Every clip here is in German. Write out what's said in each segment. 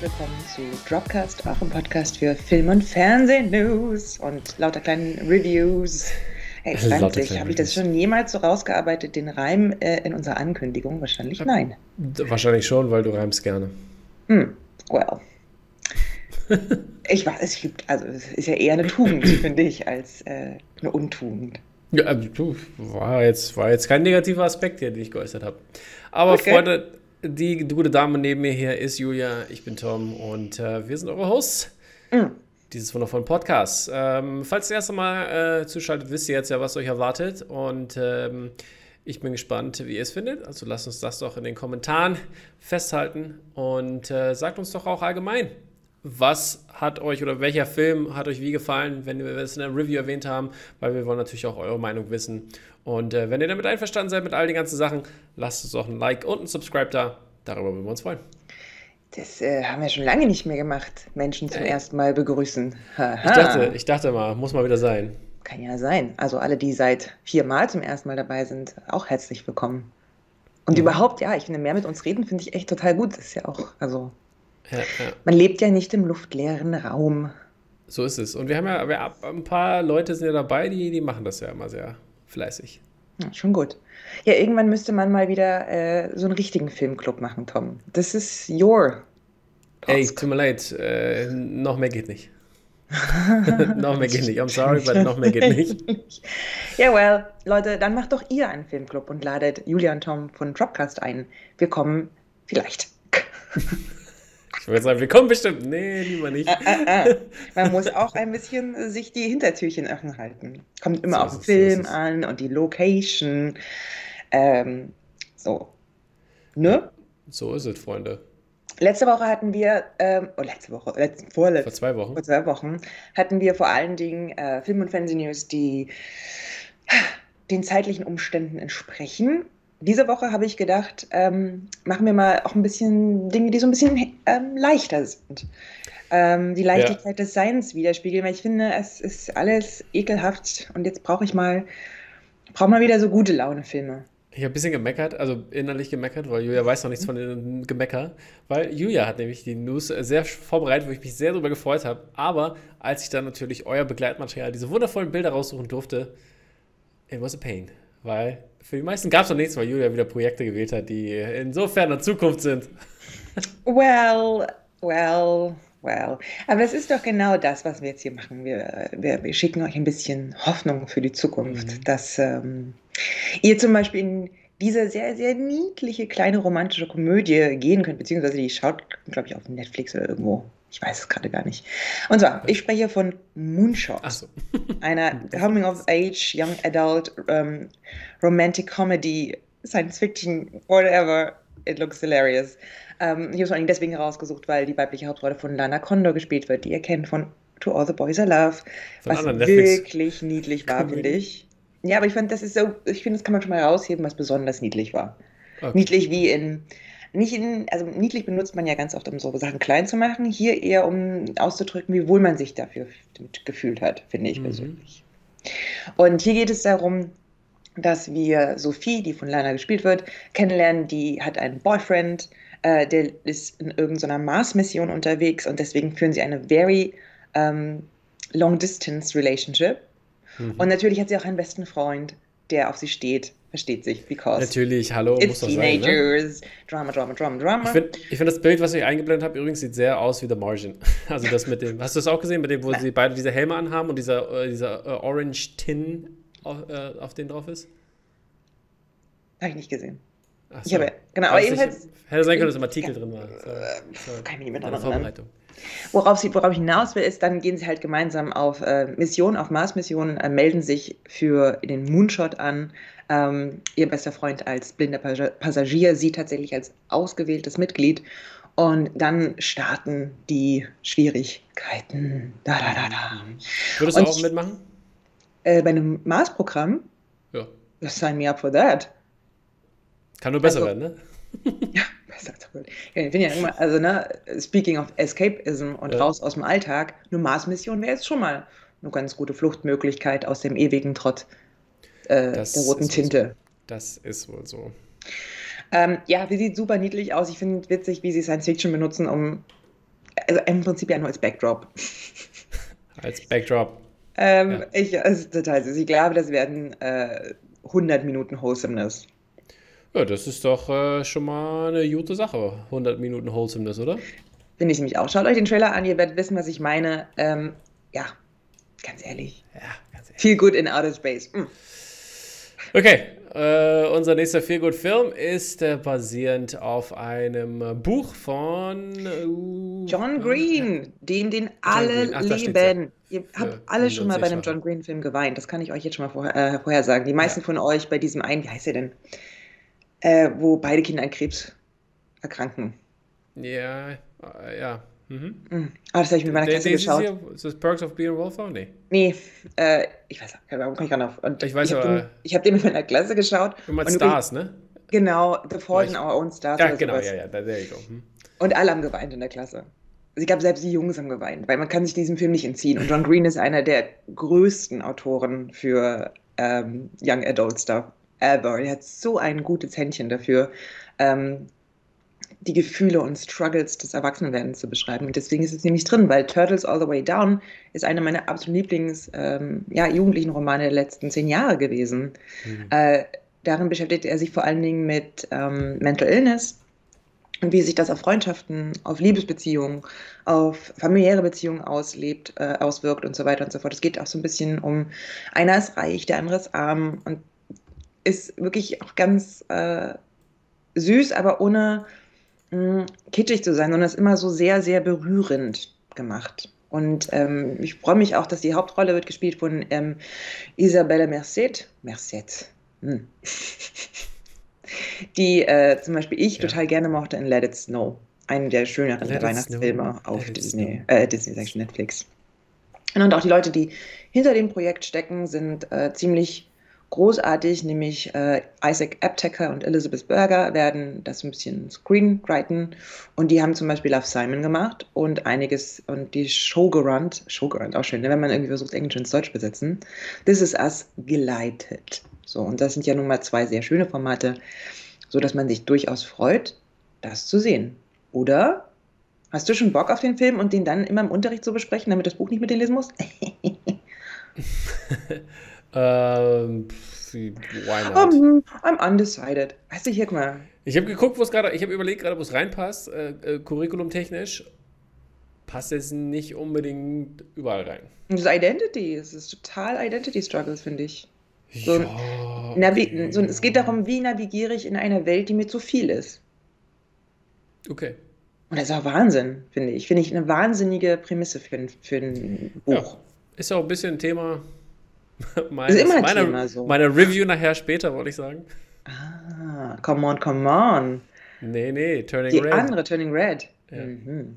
Willkommen zu Dropcast, eurem Podcast für Film- und Fernseh-News und lauter kleinen Reviews. Hey, ich frage mich, habe ich das schon jemals so rausgearbeitet, den Reim äh, in unserer Ankündigung? Wahrscheinlich nein. Wahrscheinlich schon, weil du reimst gerne. Hm, well. ich weiß, es gibt, also es ist ja eher eine Tugend, finde ich, als äh, eine Untugend. Ja, also, du, war jetzt, war jetzt kein negativer Aspekt hier, den ich geäußert habe. Aber okay. Freunde, die gute Dame neben mir hier ist Julia, ich bin Tom und äh, wir sind eure Hosts mhm. dieses wundervollen Podcasts. Ähm, falls ihr das erste Mal äh, zuschaltet, wisst ihr jetzt ja, was euch erwartet und ähm, ich bin gespannt, wie ihr es findet. Also lasst uns das doch in den Kommentaren festhalten und äh, sagt uns doch auch allgemein, was hat euch oder welcher Film hat euch wie gefallen, wenn wir es in der Review erwähnt haben, weil wir wollen natürlich auch eure Meinung wissen. Und äh, wenn ihr damit einverstanden seid mit all den ganzen Sachen, lasst uns auch ein Like und ein Subscribe da. Darüber würden wir uns freuen. Das äh, haben wir schon lange nicht mehr gemacht, Menschen zum äh. ersten Mal begrüßen. Ich, dachte, ich dachte mal, muss mal wieder sein. Kann ja sein. Also alle, die seit vier Mal zum ersten Mal dabei sind, auch herzlich willkommen. Und mhm. überhaupt, ja, ich finde, mehr mit uns reden finde ich echt total gut. Das ist ja auch, also ja, ja. Man lebt ja nicht im luftleeren Raum. So ist es. Und wir haben ja wir, ein paar Leute sind ja dabei, die, die machen das ja immer sehr fleißig. Ja, schon gut. Ja, irgendwann müsste man mal wieder äh, so einen richtigen Filmclub machen, Tom. Das ist your. Ey, tut mir leid, äh, noch mehr geht nicht. noch mehr geht nicht. I'm sorry, but noch mehr geht nicht. Ja, well, Leute, dann macht doch ihr einen Filmclub und ladet Julia und Tom von Dropcast ein. Wir kommen vielleicht. Würde sagen, wir kommen bestimmt. Nee, lieber nicht. Ah, ah, ah. Man muss auch ein bisschen sich die Hintertürchen offen halten. Kommt immer so auf den Film so an und die Location. Ähm, so. Ne? So ist es, Freunde. Letzte Woche hatten wir, ähm, oh, letzte Woche, letzte, vorletzte, vor zwei Wochen. Vor zwei Wochen hatten wir vor allen Dingen äh, Film- und Fernsehnews, die den zeitlichen Umständen entsprechen diese Woche habe ich gedacht, ähm, machen wir mal auch ein bisschen Dinge, die so ein bisschen ähm, leichter sind. Ähm, die Leichtigkeit ja. des Seins widerspiegeln, weil ich finde, es ist alles ekelhaft und jetzt brauche ich mal, brauche mal wieder so gute Laune-Filme. Ich habe ein bisschen gemeckert, also innerlich gemeckert, weil Julia weiß noch nichts von dem Gemecker. Weil Julia hat nämlich die News sehr vorbereitet, wo ich mich sehr darüber gefreut habe. Aber als ich dann natürlich euer Begleitmaterial, diese wundervollen Bilder raussuchen durfte, it was a pain. Weil für die meisten gab es noch nichts, weil Julia wieder Projekte gewählt hat, die insofern in Zukunft sind. Well, well, well. Aber es ist doch genau das, was wir jetzt hier machen. Wir, wir, wir schicken euch ein bisschen Hoffnung für die Zukunft, mhm. dass ähm, ihr zum Beispiel in diese sehr, sehr niedliche kleine romantische Komödie gehen könnt, beziehungsweise die schaut, glaube ich, auf Netflix oder irgendwo ich weiß es gerade gar nicht. Und zwar, ich spreche von Moonshot. So. einer Coming of Age, Young Adult, um, Romantic Comedy, Science Fiction, whatever. It looks hilarious. Um, ich habe es vor allem deswegen herausgesucht, weil die weibliche Hauptrolle von Lana Condor gespielt wird, die ihr kennt von To All the Boys I Love. Von was wirklich niedlich war, finde ich. Ja, aber ich fand, das ist so, ich finde, das kann man schon mal herausheben, was besonders niedlich war. Okay. Niedlich wie in nicht in, also niedlich benutzt man ja ganz oft, um so Sachen klein zu machen. Hier eher, um auszudrücken, wie wohl man sich dafür gefühlt hat, finde ich mhm. persönlich. Und hier geht es darum, dass wir Sophie, die von Lana gespielt wird, kennenlernen. Die hat einen Boyfriend, äh, der ist in irgendeiner Mars-Mission unterwegs und deswegen führen sie eine very ähm, long-distance relationship. Mhm. Und natürlich hat sie auch einen besten Freund, der auf sie steht versteht sich, because Natürlich, hallo, it's muss teenagers, sein, ne? Drama, Drama, Drama, Drama. Ich finde find das Bild, was ich eingeblendet habe, übrigens sieht sehr aus wie The Margin. Also das mit dem, hast du das auch gesehen, mit dem, wo sie beide diese Helme anhaben und dieser, äh, dieser äh, Orange Tin auf, äh, auf den drauf ist? Habe ich nicht gesehen. Ach so. Ich habe, genau, aber jedenfalls. Hätte sein können, dass im Artikel ja, drin war. So, so, kann ich mich nicht mehr Vorbereitung. Worauf, sie, worauf ich hinaus will, ist, dann gehen sie halt gemeinsam auf äh, Missionen, auf Mars-Missionen, äh, melden sich für den Moonshot an. Ähm, ihr bester Freund als blinder Passagier, sie tatsächlich als ausgewähltes Mitglied. Und dann starten die Schwierigkeiten. Da, da, da, da. Würdest du auch mitmachen? Äh, bei einem Mars-Programm? Ja. Sign me up for that. Kann nur besser also, werden, ne? ja, besser. Ich bin ja immer, also ne, speaking of Escapism und ja. raus aus dem Alltag, eine Mars-Mission wäre jetzt schon mal eine ganz gute Fluchtmöglichkeit aus dem ewigen Trott äh, der roten Tinte. So. Das ist wohl so. Ähm, ja, sie sieht super niedlich aus. Ich finde es witzig, wie sie Science Fiction benutzen, um also im Prinzip ja nur als Backdrop. Als Backdrop. ähm, ja. Ich, ist total süß. Ich glaube, das werden äh, 100 Minuten Wholesomeness. Ja, das ist doch äh, schon mal eine gute Sache. 100 Minuten Wholesomeness, oder? Finde ich nämlich auch. Schaut euch den Trailer an, ihr werdet wissen, was ich meine. Ähm, ja, ganz ehrlich. Ja, ganz ehrlich. Viel gut in Outer Space. Mm. Okay, äh, unser nächster Feelgood-Film ist äh, basierend auf einem äh, Buch von uh, John Green, den den alle Ach, lieben. Ihr habt alle schon mal bei einem John Green-Film geweint. Das kann ich euch jetzt schon mal vorher, äh, vorher sagen. Die meisten ja. von euch bei diesem einen, wie heißt er denn? Äh, wo beide Kinder an Krebs erkranken. Ja, äh, ja. Mhm. Mhm. Ah, das habe ich mit meiner Klasse geschaut. Ist, ist das Perks of Being a Wallflower? Nee. Nee, äh, ich weiß warum komme ich gerade auf. Und ich weiß ich aber. Den, ich habe den mit meiner Klasse geschaut. Du meinst Stars, ne? Genau, The Fault in Our Own Stars. Ja, genau, sowas. ja, ja, there you go. Hm. Und alle haben geweint in der Klasse. Also ich glaube, selbst die Jungs haben geweint, weil man kann sich diesem Film nicht entziehen. Und John Green ist einer der größten Autoren für ähm, Young Adult Stuff ever. Er hat so ein gutes Händchen dafür, ähm, die Gefühle und Struggles des Erwachsenwerdens zu beschreiben. Und deswegen ist es nämlich drin, weil Turtles All the Way Down ist einer meiner absoluten Lieblings, ähm, ja, Romane der letzten zehn Jahre gewesen. Mhm. Äh, darin beschäftigt er sich vor allen Dingen mit ähm, Mental Illness und wie sich das auf Freundschaften, auf Liebesbeziehungen, auf familiäre Beziehungen auslebt, äh, auswirkt und so weiter und so fort. Es geht auch so ein bisschen um, einer ist reich, der andere ist arm und ist wirklich auch ganz äh, süß, aber ohne mh, kitschig zu sein, sondern ist immer so sehr, sehr berührend gemacht. Und ähm, ich freue mich auch, dass die Hauptrolle wird gespielt von ähm, Isabelle Merced. Merced. Hm. die äh, zum Beispiel ich ja. total gerne mochte in Let It Snow. Einen der schöneren der Weihnachtsfilme auf Let Disney, äh, Disney, sag ich, Netflix. Und auch die Leute, die hinter dem Projekt stecken, sind äh, ziemlich großartig, nämlich äh, Isaac Apteker und Elizabeth Berger werden das ein bisschen screenwriten und die haben zum Beispiel Love Simon gemacht und einiges und die Showgerannt, Showgerannt auch schön, ne, wenn man irgendwie versucht, Englisch ins Deutsch besetzen, This is Us geleitet. So, und das sind ja nun mal zwei sehr schöne Formate, so dass man sich durchaus freut, das zu sehen. Oder hast du schon Bock auf den Film und den dann immer im Unterricht zu besprechen, damit das Buch nicht mit dir lesen musst? Ähm, why not? Um, I'm undecided. Weißt du, hier, guck mal. Ich habe geguckt, wo es gerade, ich habe überlegt gerade, wo es reinpasst, äh, äh, curriculumtechnisch. Passt es nicht unbedingt überall rein. Das ist Identity, es ist total Identity Struggles, finde ich. So ja, okay. so, es geht darum, wie navigiere ich in einer Welt, die mir zu viel ist. Okay. Und das ist auch Wahnsinn, finde ich. Finde ich eine wahnsinnige Prämisse für ein, für ein Buch. Ja. Ist ja auch ein bisschen ein Thema, Meines, ist immer ein meine, Thema so. Meine Review nachher später, wollte ich sagen. Ah, come on, come on. Nee, nee, Turning Die Red. Die andere, Turning Red. Ja. Mhm.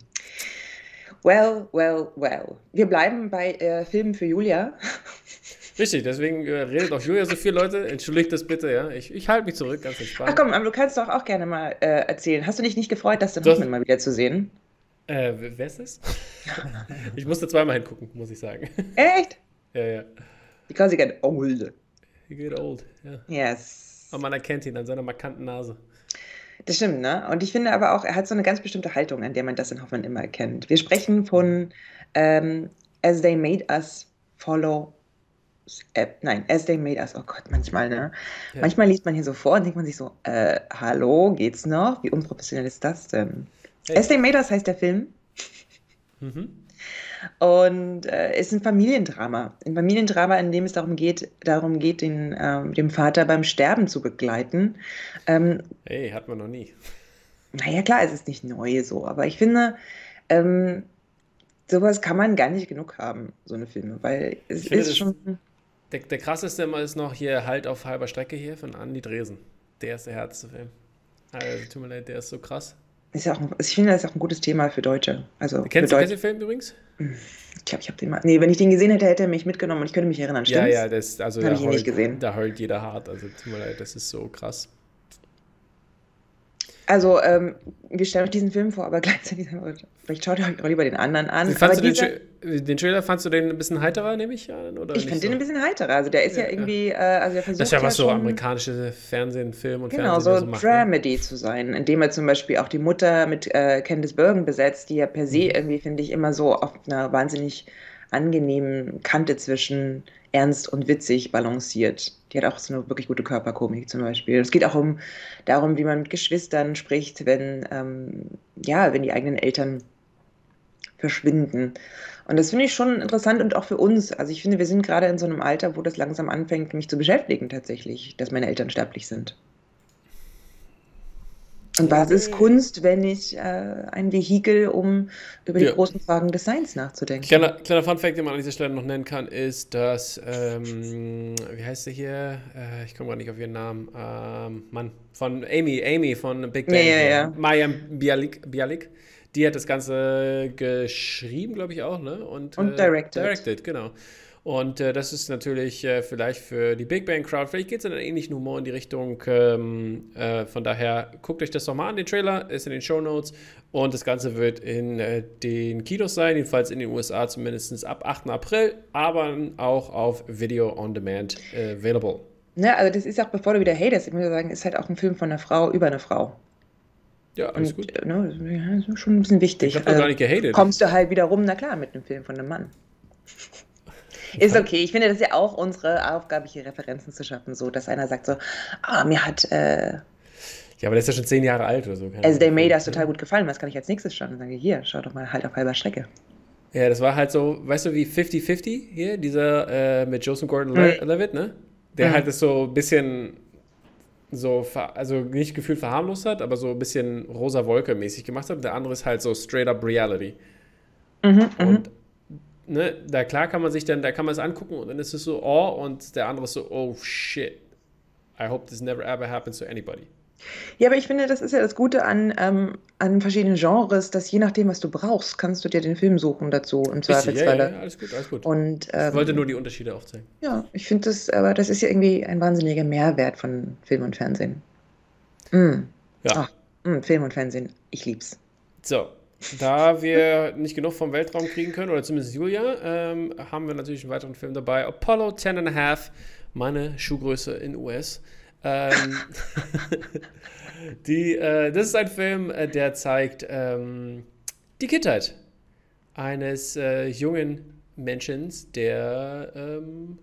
Well, well, well. Wir bleiben bei äh, Filmen für Julia. Richtig, deswegen äh, redet auch Julia so viele Leute. Entschuldigt das bitte, ja. Ich, ich halte mich zurück, ganz entspannt. Ach komm, aber du kannst doch auch gerne mal äh, erzählen. Hast du dich nicht gefreut, das Hoffman mal wieder zu sehen? Äh, wer ist das? ich musste zweimal hingucken, muss ich sagen. Echt? Ja, ja. Because he get old. He get old, ja. Yes. Und man erkennt ihn an seiner markanten Nase. Das stimmt, ne? Und ich finde aber auch, er hat so eine ganz bestimmte Haltung, an der man das in Hoffmann immer erkennt. Wir sprechen von ähm, As They Made Us Follow. Äh, nein, As They Made Us. Oh Gott, manchmal, ne? Ja. Manchmal liest man hier so vor und denkt man sich so, äh, hallo, geht's noch? Wie unprofessionell ist das denn? Hey. As They Made Us heißt der Film. Mhm. Und äh, ist ein Familiendrama. Ein Familiendrama, in dem es darum geht, darum geht, den, ähm, dem Vater beim Sterben zu begleiten. Ähm, hey, hat man noch nie. Naja, klar, es ist nicht neu so, aber ich finde, ähm, sowas kann man gar nicht genug haben, so eine Filme, weil es finde, ist schon. Der, der krasseste immer ist noch hier Halt auf halber Strecke hier von Andy Dresen. Der ist der härteste Film. Also, tut mir leid, der ist so krass. Ist ja auch, ich finde, das ist auch ein gutes Thema für Deutsche. Also kennst, du, du den Film übrigens? Ich glaube, ich habe den mal. Nee, wenn ich den gesehen hätte, hätte er mich mitgenommen und ich könnte mich erinnern. Stimmt's? Ja, ja, das also habe ich ihn nicht gesehen. Da heult jeder hart. Also tut mir leid, das ist so krass. Also, ähm, wir stellen euch diesen Film vor, aber gleichzeitig vielleicht schaut ihr euch auch lieber den anderen an. Fandst du den, Tra den, Trailer, fandst du den ein bisschen heiterer, nehme ich an? Oder ich fand so? den ein bisschen heiterer. Also, der ist ja, ja irgendwie. Äh, also der versucht Das ist ja was ja so amerikanische Fernsehen, Film und genau, Fernsehen so, so macht, ne? Dramedy ne? zu sein, indem er zum Beispiel auch die Mutter mit äh, Candice Bergen besetzt, die ja per se mhm. irgendwie, finde ich, immer so auf einer wahnsinnig angenehmen Kante zwischen ernst und witzig balanciert. Die hat auch so eine wirklich gute Körperkomik zum Beispiel. Es geht auch um darum, wie man mit Geschwistern spricht, wenn, ähm, ja, wenn die eigenen Eltern verschwinden. Und das finde ich schon interessant und auch für uns. Also ich finde, wir sind gerade in so einem Alter, wo das langsam anfängt, mich zu beschäftigen tatsächlich, dass meine Eltern sterblich sind. Und was ist Kunst, wenn nicht äh, ein Vehikel, um über die ja. großen Fragen des Seins nachzudenken? Kleiner, kleiner Fun-Fact, den man an dieser Stelle noch nennen kann, ist, dass, ähm, wie heißt sie hier? Äh, ich komme gerade nicht auf ihren Namen. Ähm, Mann, von Amy, Amy von Big Bang. Ja, ja, ja. Maya Bialik, Bialik. Die hat das Ganze geschrieben, glaube ich auch, ne? Und, Und äh, directed. Directed, genau. Und äh, das ist natürlich äh, vielleicht für die Big Bang Crowd, vielleicht geht es in einen ähnlichen Humor in die Richtung. Ähm, äh, von daher guckt euch das doch mal an. Den Trailer ist in den Show Notes und das Ganze wird in äh, den Kinos sein, jedenfalls in den USA zumindest ab 8. April, aber auch auf Video on Demand äh, available. Ja, also das ist auch, bevor du wieder hatest, ich muss sagen, ist halt auch ein Film von einer Frau über eine Frau. Ja, alles und, gut. Ne, das ist schon ein bisschen wichtig. Ich habe also, gar nicht gehatet. Kommst du halt wieder rum, na klar, mit einem Film von einem Mann. Ist okay. Ich finde, das ist ja auch unsere Aufgabe, hier Referenzen zu schaffen, so dass einer sagt so, ah, mir hat. Äh, ja, aber der ist ja schon zehn Jahre alt oder so. Also, der May, das total gut gefallen. Was kann ich als nächstes schauen? Und sage, hier, schau doch mal halt auf halber Strecke. Ja, das war halt so, weißt du, wie 50-50 hier, dieser äh, mit Joseph Gordon-Levitt, mhm. ne? Der mhm. halt das so ein bisschen so, also nicht gefühlt verharmlost hat, aber so ein bisschen rosa Wolke mäßig gemacht hat. Der andere ist halt so straight up Reality. Mhm, und mhm ne, da klar kann man sich dann, da kann man es angucken und dann ist es so, oh, und der andere ist so, oh shit. I hope this never ever happens to anybody. Ja, aber ich finde, das ist ja das Gute an, ähm, an verschiedenen Genres, dass je nachdem, was du brauchst, kannst du dir den Film suchen dazu im Zweifelsfall. Ja, ja, ja, alles gut, alles gut. Und, ähm, ich wollte nur die Unterschiede aufzeigen. Ja, ich finde das, aber das ist ja irgendwie ein wahnsinniger Mehrwert von Film und Fernsehen. Mm. Ja. Ach, mm, Film und Fernsehen, ich lieb's. So, da wir nicht genug vom Weltraum kriegen können, oder zumindest Julia, ähm, haben wir natürlich einen weiteren Film dabei. Apollo 10 and a Half, meine Schuhgröße in US. Ähm, die, äh, das ist ein Film, äh, der zeigt ähm, die Kindheit eines äh, jungen Menschen, der ähm,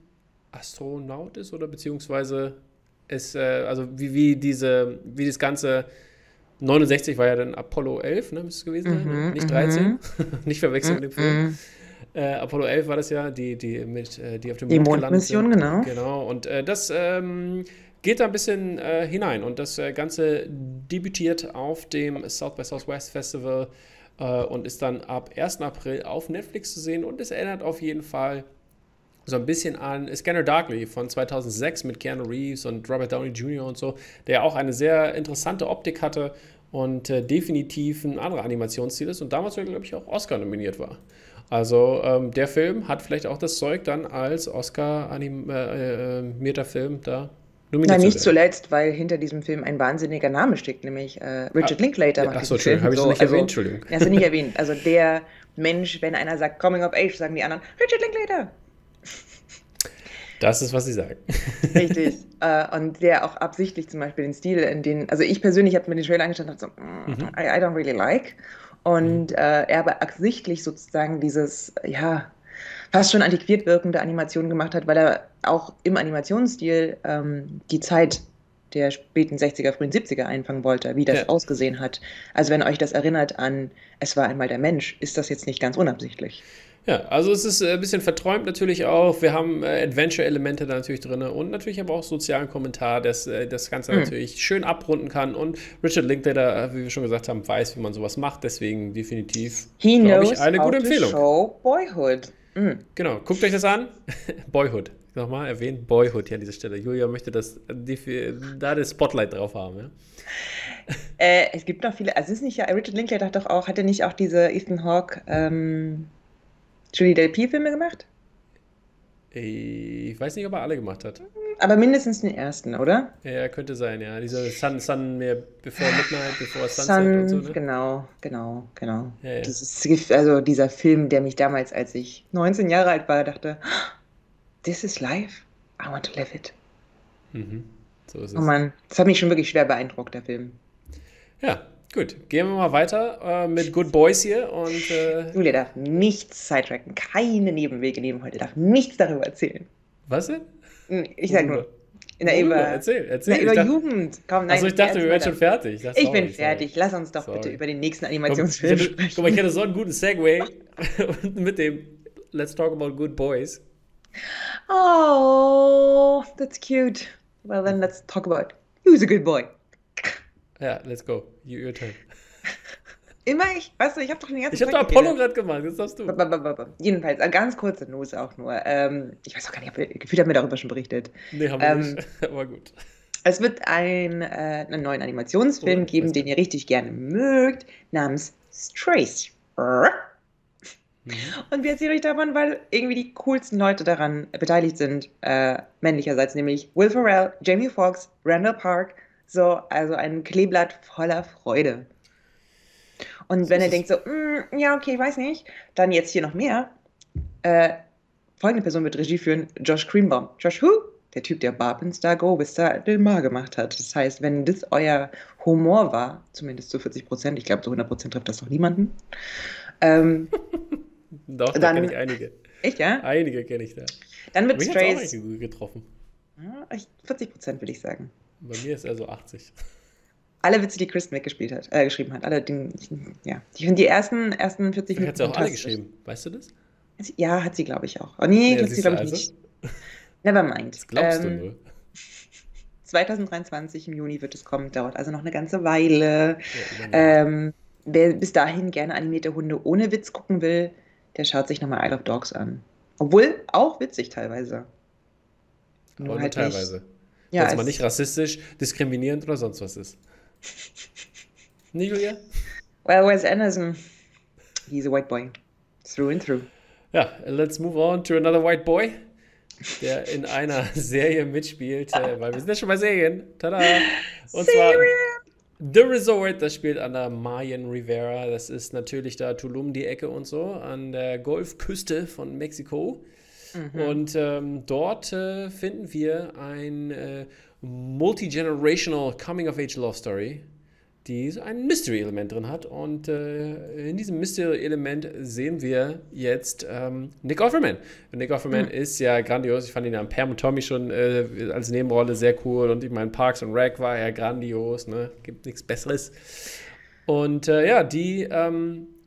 Astronaut ist oder beziehungsweise ist, äh, also wie, wie diese, wie das Ganze 69 war ja dann Apollo 11, ne, müsste es gewesen sein, mhm, nicht 13, mhm. nicht verwechseln mit dem Film. Mhm. Äh, Apollo 11 war das ja, die, die, mit, äh, die auf dem Mond Die Mondmission, genau. Genau, und äh, das ähm, geht da ein bisschen äh, hinein und das äh, Ganze debütiert auf dem South by Southwest Festival äh, und ist dann ab 1. April auf Netflix zu sehen und es erinnert auf jeden Fall so ein bisschen an Scanner Darkly von 2006 mit Keanu Reeves und Robert Downey Jr. und so, der auch eine sehr interessante Optik hatte und äh, definitiv ein anderer Animationsstil ist und damals, glaube ich, auch Oscar nominiert war. Also ähm, der Film hat vielleicht auch das Zeug dann als Oscar-animierter äh, äh, Film da Na, nicht zuletzt, weil hinter diesem Film ein wahnsinniger Name steckt, nämlich äh, Richard ah, Linklater. Ja, Achso, Entschuldigung, habe ich so, nicht also, erwähnt, Entschuldigung. Hast du nicht erwähnt. Also der Mensch, wenn einer sagt Coming of Age, sagen die anderen Richard Linklater. Das ist, was sie sagen. Richtig. uh, und der auch absichtlich zum Beispiel den Stil, in den, also ich persönlich habe mir den Trailer angeschaut und dachte so, mm, mhm. I, I, don't really like. Und mhm. uh, er aber absichtlich sozusagen dieses, ja, fast schon antiquiert wirkende Animation gemacht hat, weil er auch im Animationsstil ähm, die Zeit der späten 60er, frühen 70er einfangen wollte, wie das ja. ausgesehen hat. Also wenn euch das erinnert an Es war einmal der Mensch, ist das jetzt nicht ganz unabsichtlich. Ja, also es ist äh, ein bisschen verträumt natürlich auch. Wir haben äh, Adventure-Elemente da natürlich drin und natürlich aber auch sozialen Kommentar, dass äh, das Ganze mhm. natürlich schön abrunden kann. Und Richard Linklater, wie wir schon gesagt haben, weiß, wie man sowas macht. Deswegen definitiv, glaube ich, eine gute Empfehlung. show Boyhood. Mhm. Genau, guckt euch das an. Boyhood. Nochmal erwähnt, Boyhood hier an dieser Stelle. Julia möchte das, die, da das Spotlight drauf haben. Ja? Äh, es gibt noch viele, also es ist nicht ja, Richard Linklater hat doch auch, hat er nicht auch diese Ethan Hawke ähm, Julie Delpy Filme gemacht? Ich weiß nicht, ob er alle gemacht hat. aber mindestens den ersten, oder? Ja, könnte sein, ja. Dieser Sun, Sun mehr Before Midnight, Before Sunset Sun, und so, ne? genau, genau, genau. Ja, ja. Dieses, also dieser Film, der mich damals, als ich 19 Jahre alt war, dachte, this is life, I want to live it. Mhm. So ist Oh es. Mann, das hat mich schon wirklich schwer beeindruckt, der Film. Ja, gut. Gehen wir mal weiter äh, mit Good Boys hier und äh, Julia darf nichts sidetracken, keine Nebenwege nehmen heute, darf nichts darüber erzählen. was denn? Ich sag nur, Worüber? über, Erzähl, erzähl. na, Ich über dachte- Jugend. Komm, nein, Achso, ich dachte, wir wären schon fertig. Das- Ich bin fertig. Lass uns doch Sorry. bitte über den nächsten Animationsfilm sprechen. guck mal, ich hätte so einen guten Segway mit dem Let's Talk About Good Boys. Oh, that's cute. Well, then let's talk about who's a good boy. Ja, let's go. You, your turn. Immer ich. Weißt du, ich habe doch den ganzen Ich habe Tag Apollo gerade gemacht, jetzt darfst du. Blablabla. Jedenfalls, eine ganz kurze News auch nur. Ähm, ich weiß auch gar nicht, ob- gefühlt haben wir darüber schon berichtet. Nee, haben wir Ähm, nicht. Aber gut. Es wird ein, äh, einen neuen Animationsfilm Oh, geben, den ihr richtig gerne mögt, namens Strays. Mhm. Und wir erzählen euch davon, weil irgendwie die coolsten Leute daran beteiligt sind, äh, männlicherseits, nämlich Will Ferrell, Jamie Foxx, Randall Park. So, also ein Kleeblatt voller Freude. Und wenn ihr denkt so, "Mm, ja, okay, weiß nicht, dann jetzt hier noch mehr. Äh, folgende Person wird Regie führen, Josh Greenbaum. Josh who? Der Typ, der Barb in Star Go bis da gemacht hat. Das heißt, wenn das euer Humor war, zumindest zu 40 Prozent, ich glaube, zu 100 Prozent trifft das doch niemanden. Ähm, Doch, da kenne ich einige. echt, ja? Einige kenne ich da. Dann wird Mich Strays. einige gut getroffen. Ja, ich- 40 Prozent würde ich sagen. Bei mir ist er so 80. Alle Witze, die Kristen weggespielt hat, äh, geschrieben hat. Alle, die, ja. Die, die ersten, ersten 40 Vielleicht hat sie auch alle geschrieben. Weißt du das? Ja, hat sie, glaube ich, auch. Oh, nee, Ja, hat sie, glaube ich, also? nicht. Never mind. Das glaubst Ähm, du nur. 2023 im Juni wird es kommen, dauert also noch eine ganze Weile. Ja. Ähm, wer bis dahin gerne animierte Hunde ohne Witz gucken will, der schaut sich nochmal Isle of Dogs an. Obwohl auch witzig teilweise. Aber Nur nur halt nicht- teilweise. Ja, Wenn es mal es- nicht rassistisch, diskriminierend oder sonst was ist. Nicht, Julia? Well, Wes Anderson, he's a white boy. Through and through. Ja, let's move on to another white boy, der in einer Serie mitspielt, äh, weil wir sind ja schon bei Serien. Tada! Und zwar The Resort, das spielt an der Mayan Rivera. Das ist natürlich da Tulum die Ecke und so, an der Golfküste von Mexiko. Und ähm, dort äh, finden wir ein äh, multi-generational Coming-of-Age-Love Story, die so ein Mystery-Element drin hat. Und äh, in diesem Mystery-Element sehen wir jetzt ähm, Nick Offerman. Nick Offerman ist ja grandios. Ich fand ihn an Pam und Tommy schon äh, als Nebenrolle sehr cool. Und ich meine, Parks und Rec war ja grandios. Ne? Gibt nichts Besseres. Und äh, ja, die, ähm, äh,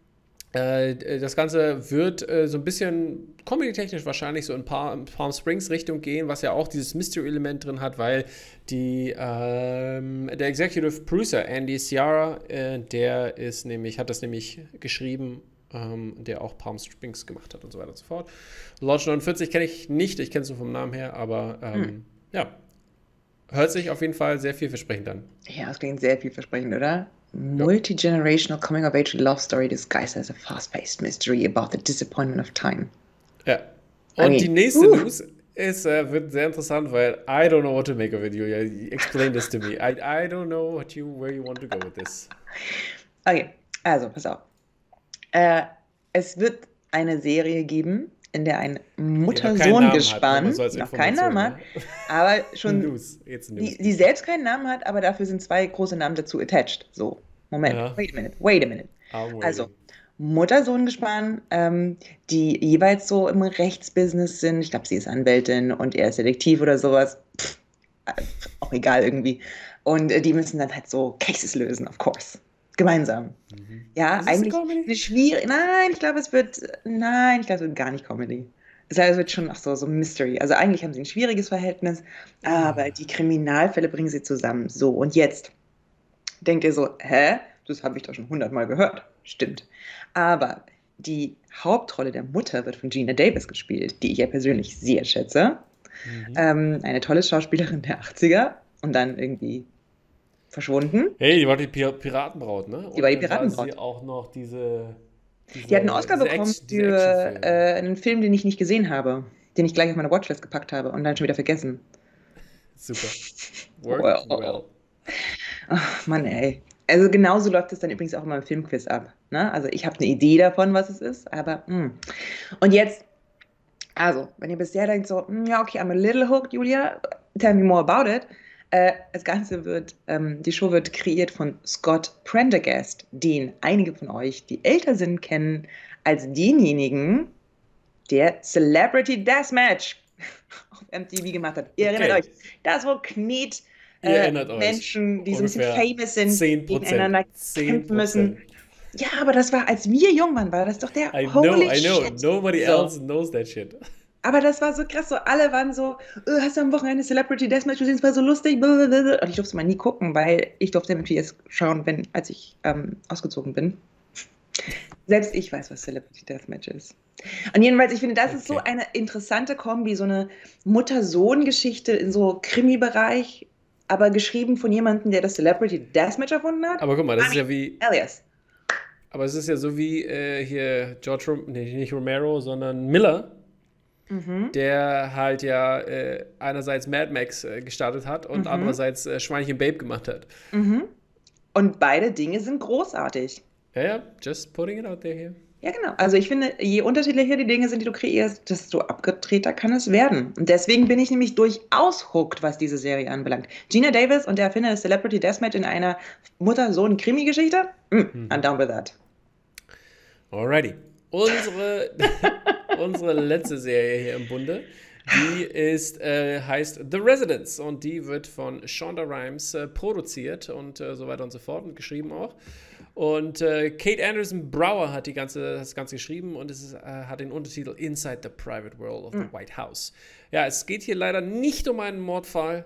das Ganze wird äh, so ein bisschen comedy-technisch wahrscheinlich so in Palm, Palm Springs Richtung gehen, was ja auch dieses Mystery-Element drin hat, weil die, ähm, der Executive Producer Andy Ciara, äh, der ist nämlich, hat das nämlich geschrieben, ähm, der auch Palm Springs gemacht hat und so weiter und so fort. Lodge 49 kenne ich nicht, ich kenne es nur vom Namen her, aber ähm, ja, hört sich auf jeden Fall sehr vielversprechend an. Ja, das klingt sehr vielversprechend, oder? Multi-generational coming-of-age love story disguised as a fast-paced mystery about the disappointment of time. Ja. I Und mean, die nächste uh. News ist, äh, wird sehr interessant, weil I don't know what to make of it, Julia. Explain this to me. I, I don't know what you, where you want to go with this. Okay, also, pass auf. Äh, es wird eine Serie geben, in der ein noch Mutter-Sohn-Gespann als noch keinen Namen hat, ne? aber schon News. News. die, die selbst keinen Namen hat, aber dafür sind zwei große Namen dazu attached. So, Moment, Ja. wait a minute, wait a minute. Also, Mutter-Sohn-Gespann, ähm, die jeweils so im Rechtsbusiness sind. Ich glaube, sie ist Anwältin und er ist Detektiv oder sowas. Pff, äh, auch egal irgendwie. Und äh, die müssen dann halt so Cases lösen, of course. Gemeinsam. Mhm. Ja, Ist eigentlich Comedy? eine schwierige. Nein, ich glaube, es wird. Nein, ich glaube, es wird gar nicht Comedy. Es wird schon ach so, so Mystery. Also eigentlich haben sie ein schwieriges Verhältnis, aber die Kriminalfälle bringen sie zusammen. So, und jetzt denkt ihr so, hä? Das habe ich doch schon hundertmal gehört. Stimmt. Aber die Hauptrolle der Mutter wird von Gina Davis gespielt, die ich ja persönlich sehr schätze. Mhm. Ähm, eine tolle Schauspielerin der 80er und dann irgendwie verschwunden. Hey, die war die Pir Piratenbraut, ne? Die war die Und dann Piratenbraut. sie auch noch diese. diese Die hat einen Oscar bekommen Action- für äh, einen Film, den ich nicht gesehen habe, den ich gleich auf meine Watchlist gepackt habe und dann schon wieder vergessen. Super. Work well. well. Ach, Mann, ey. Also genauso läuft es dann übrigens auch immer im Filmquiz ab. Ne? Also ich habe eine Idee davon, was es ist, aber mh. Hm. und jetzt, also wenn ihr bisher denkt so, hm, ja okay, I'm a little hooked, Julia, tell me more about it. Äh, das Ganze wird, ähm, die Show wird kreiert von Scott Prendergast, den einige von euch, die älter sind, kennen als denjenigen, der Celebrity Deathmatch auf MTV gemacht hat. Ihr okay. erinnert euch, das wo Knet äh, Menschen, die so ein bisschen famous sind, 10%, gegeneinander kämpfen müssen. Ja, aber das war, als wir jung waren, war das doch der I Holy know, I know. Shit. Nobody so. else knows that shit. Aber das war so krass, so alle waren so, oh, hast du am Wochenende Celebrity Deathmatch gesehen, es war so lustig. Und ich durfte mal nie gucken, weil ich durfte natürlich erst schauen, wenn, als ich ähm, ausgezogen bin. Selbst ich weiß, was Celebrity Deathmatch ist. Und jedenfalls, ich finde, das okay. ist so eine interessante Kombi, so eine Mutter-Sohn-Geschichte in so Krimi-Bereich, aber geschrieben von jemandem, der das Celebrity Deathmatch erfunden hat. Aber guck mal, das ist ja wie. Alias. Aber es ist ja so wie äh, hier George, Rom nee, nicht Romero, sondern Miller, mhm. der halt ja äh, einerseits Mad Max äh, gestartet hat und mhm. andererseits äh, Schweinchen Babe gemacht hat. Mhm. Und beide Dinge sind großartig. Ja, ja, just putting it out there here. Ja, genau. Also ich finde, je unterschiedlicher die Dinge sind, die du kreierst, desto abgedrehter kann es werden. Und deswegen bin ich nämlich durchaus hooked, was diese Serie anbelangt. Gina Davis und der Erfinder des Celebrity Deathmatch in einer Mutter-Sohn-Krimi-Geschichte? Mm. I'm down with that. Alrighty. Unsere, unsere letzte Serie hier im Bunde, die ist, äh, heißt The Residence und die wird von Shonda Rhimes äh, produziert und äh, so weiter und so fort und geschrieben auch. Und äh, Kate Anderson Brower hat die ganze, das Ganze geschrieben und es ist, äh, hat den Untertitel Inside the Private World of the mhm. White House. Ja, es geht hier leider nicht um einen Mordfall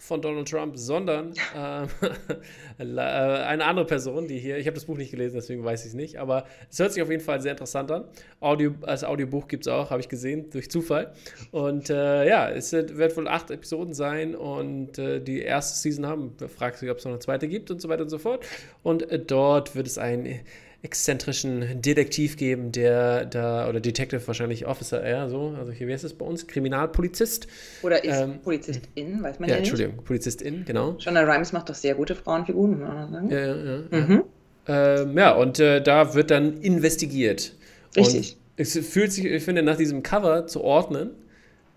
von Donald Trump, sondern äh, eine andere Person, die hier, ich habe das Buch nicht gelesen, deswegen weiß ich es nicht, aber es hört sich auf jeden Fall sehr interessant an. Audio, als Audiobuch gibt es auch, habe ich gesehen, durch Zufall. Und äh, ja, es wird wohl acht Episoden sein und äh, die erste Season haben, fragt sich, ob es noch eine zweite gibt und so weiter und so fort. Und äh, dort wird es ein exzentrischen Detektiv geben, der da, oder Detective wahrscheinlich Officer, ja, so, also hier, wie heißt es bei uns? Kriminalpolizist. Oder ist ähm, Polizistin, weiß man ja, ja nicht. Entschuldigung, Polizistin, genau. Shonda Rhimes macht doch sehr gute Frauenfiguren, muss man sagen. Ja, ja, ja. Mhm. Ja, ähm, ja und äh, da wird dann investigiert. Richtig. Und es fühlt sich, ich finde, nach diesem Cover zu ordnen,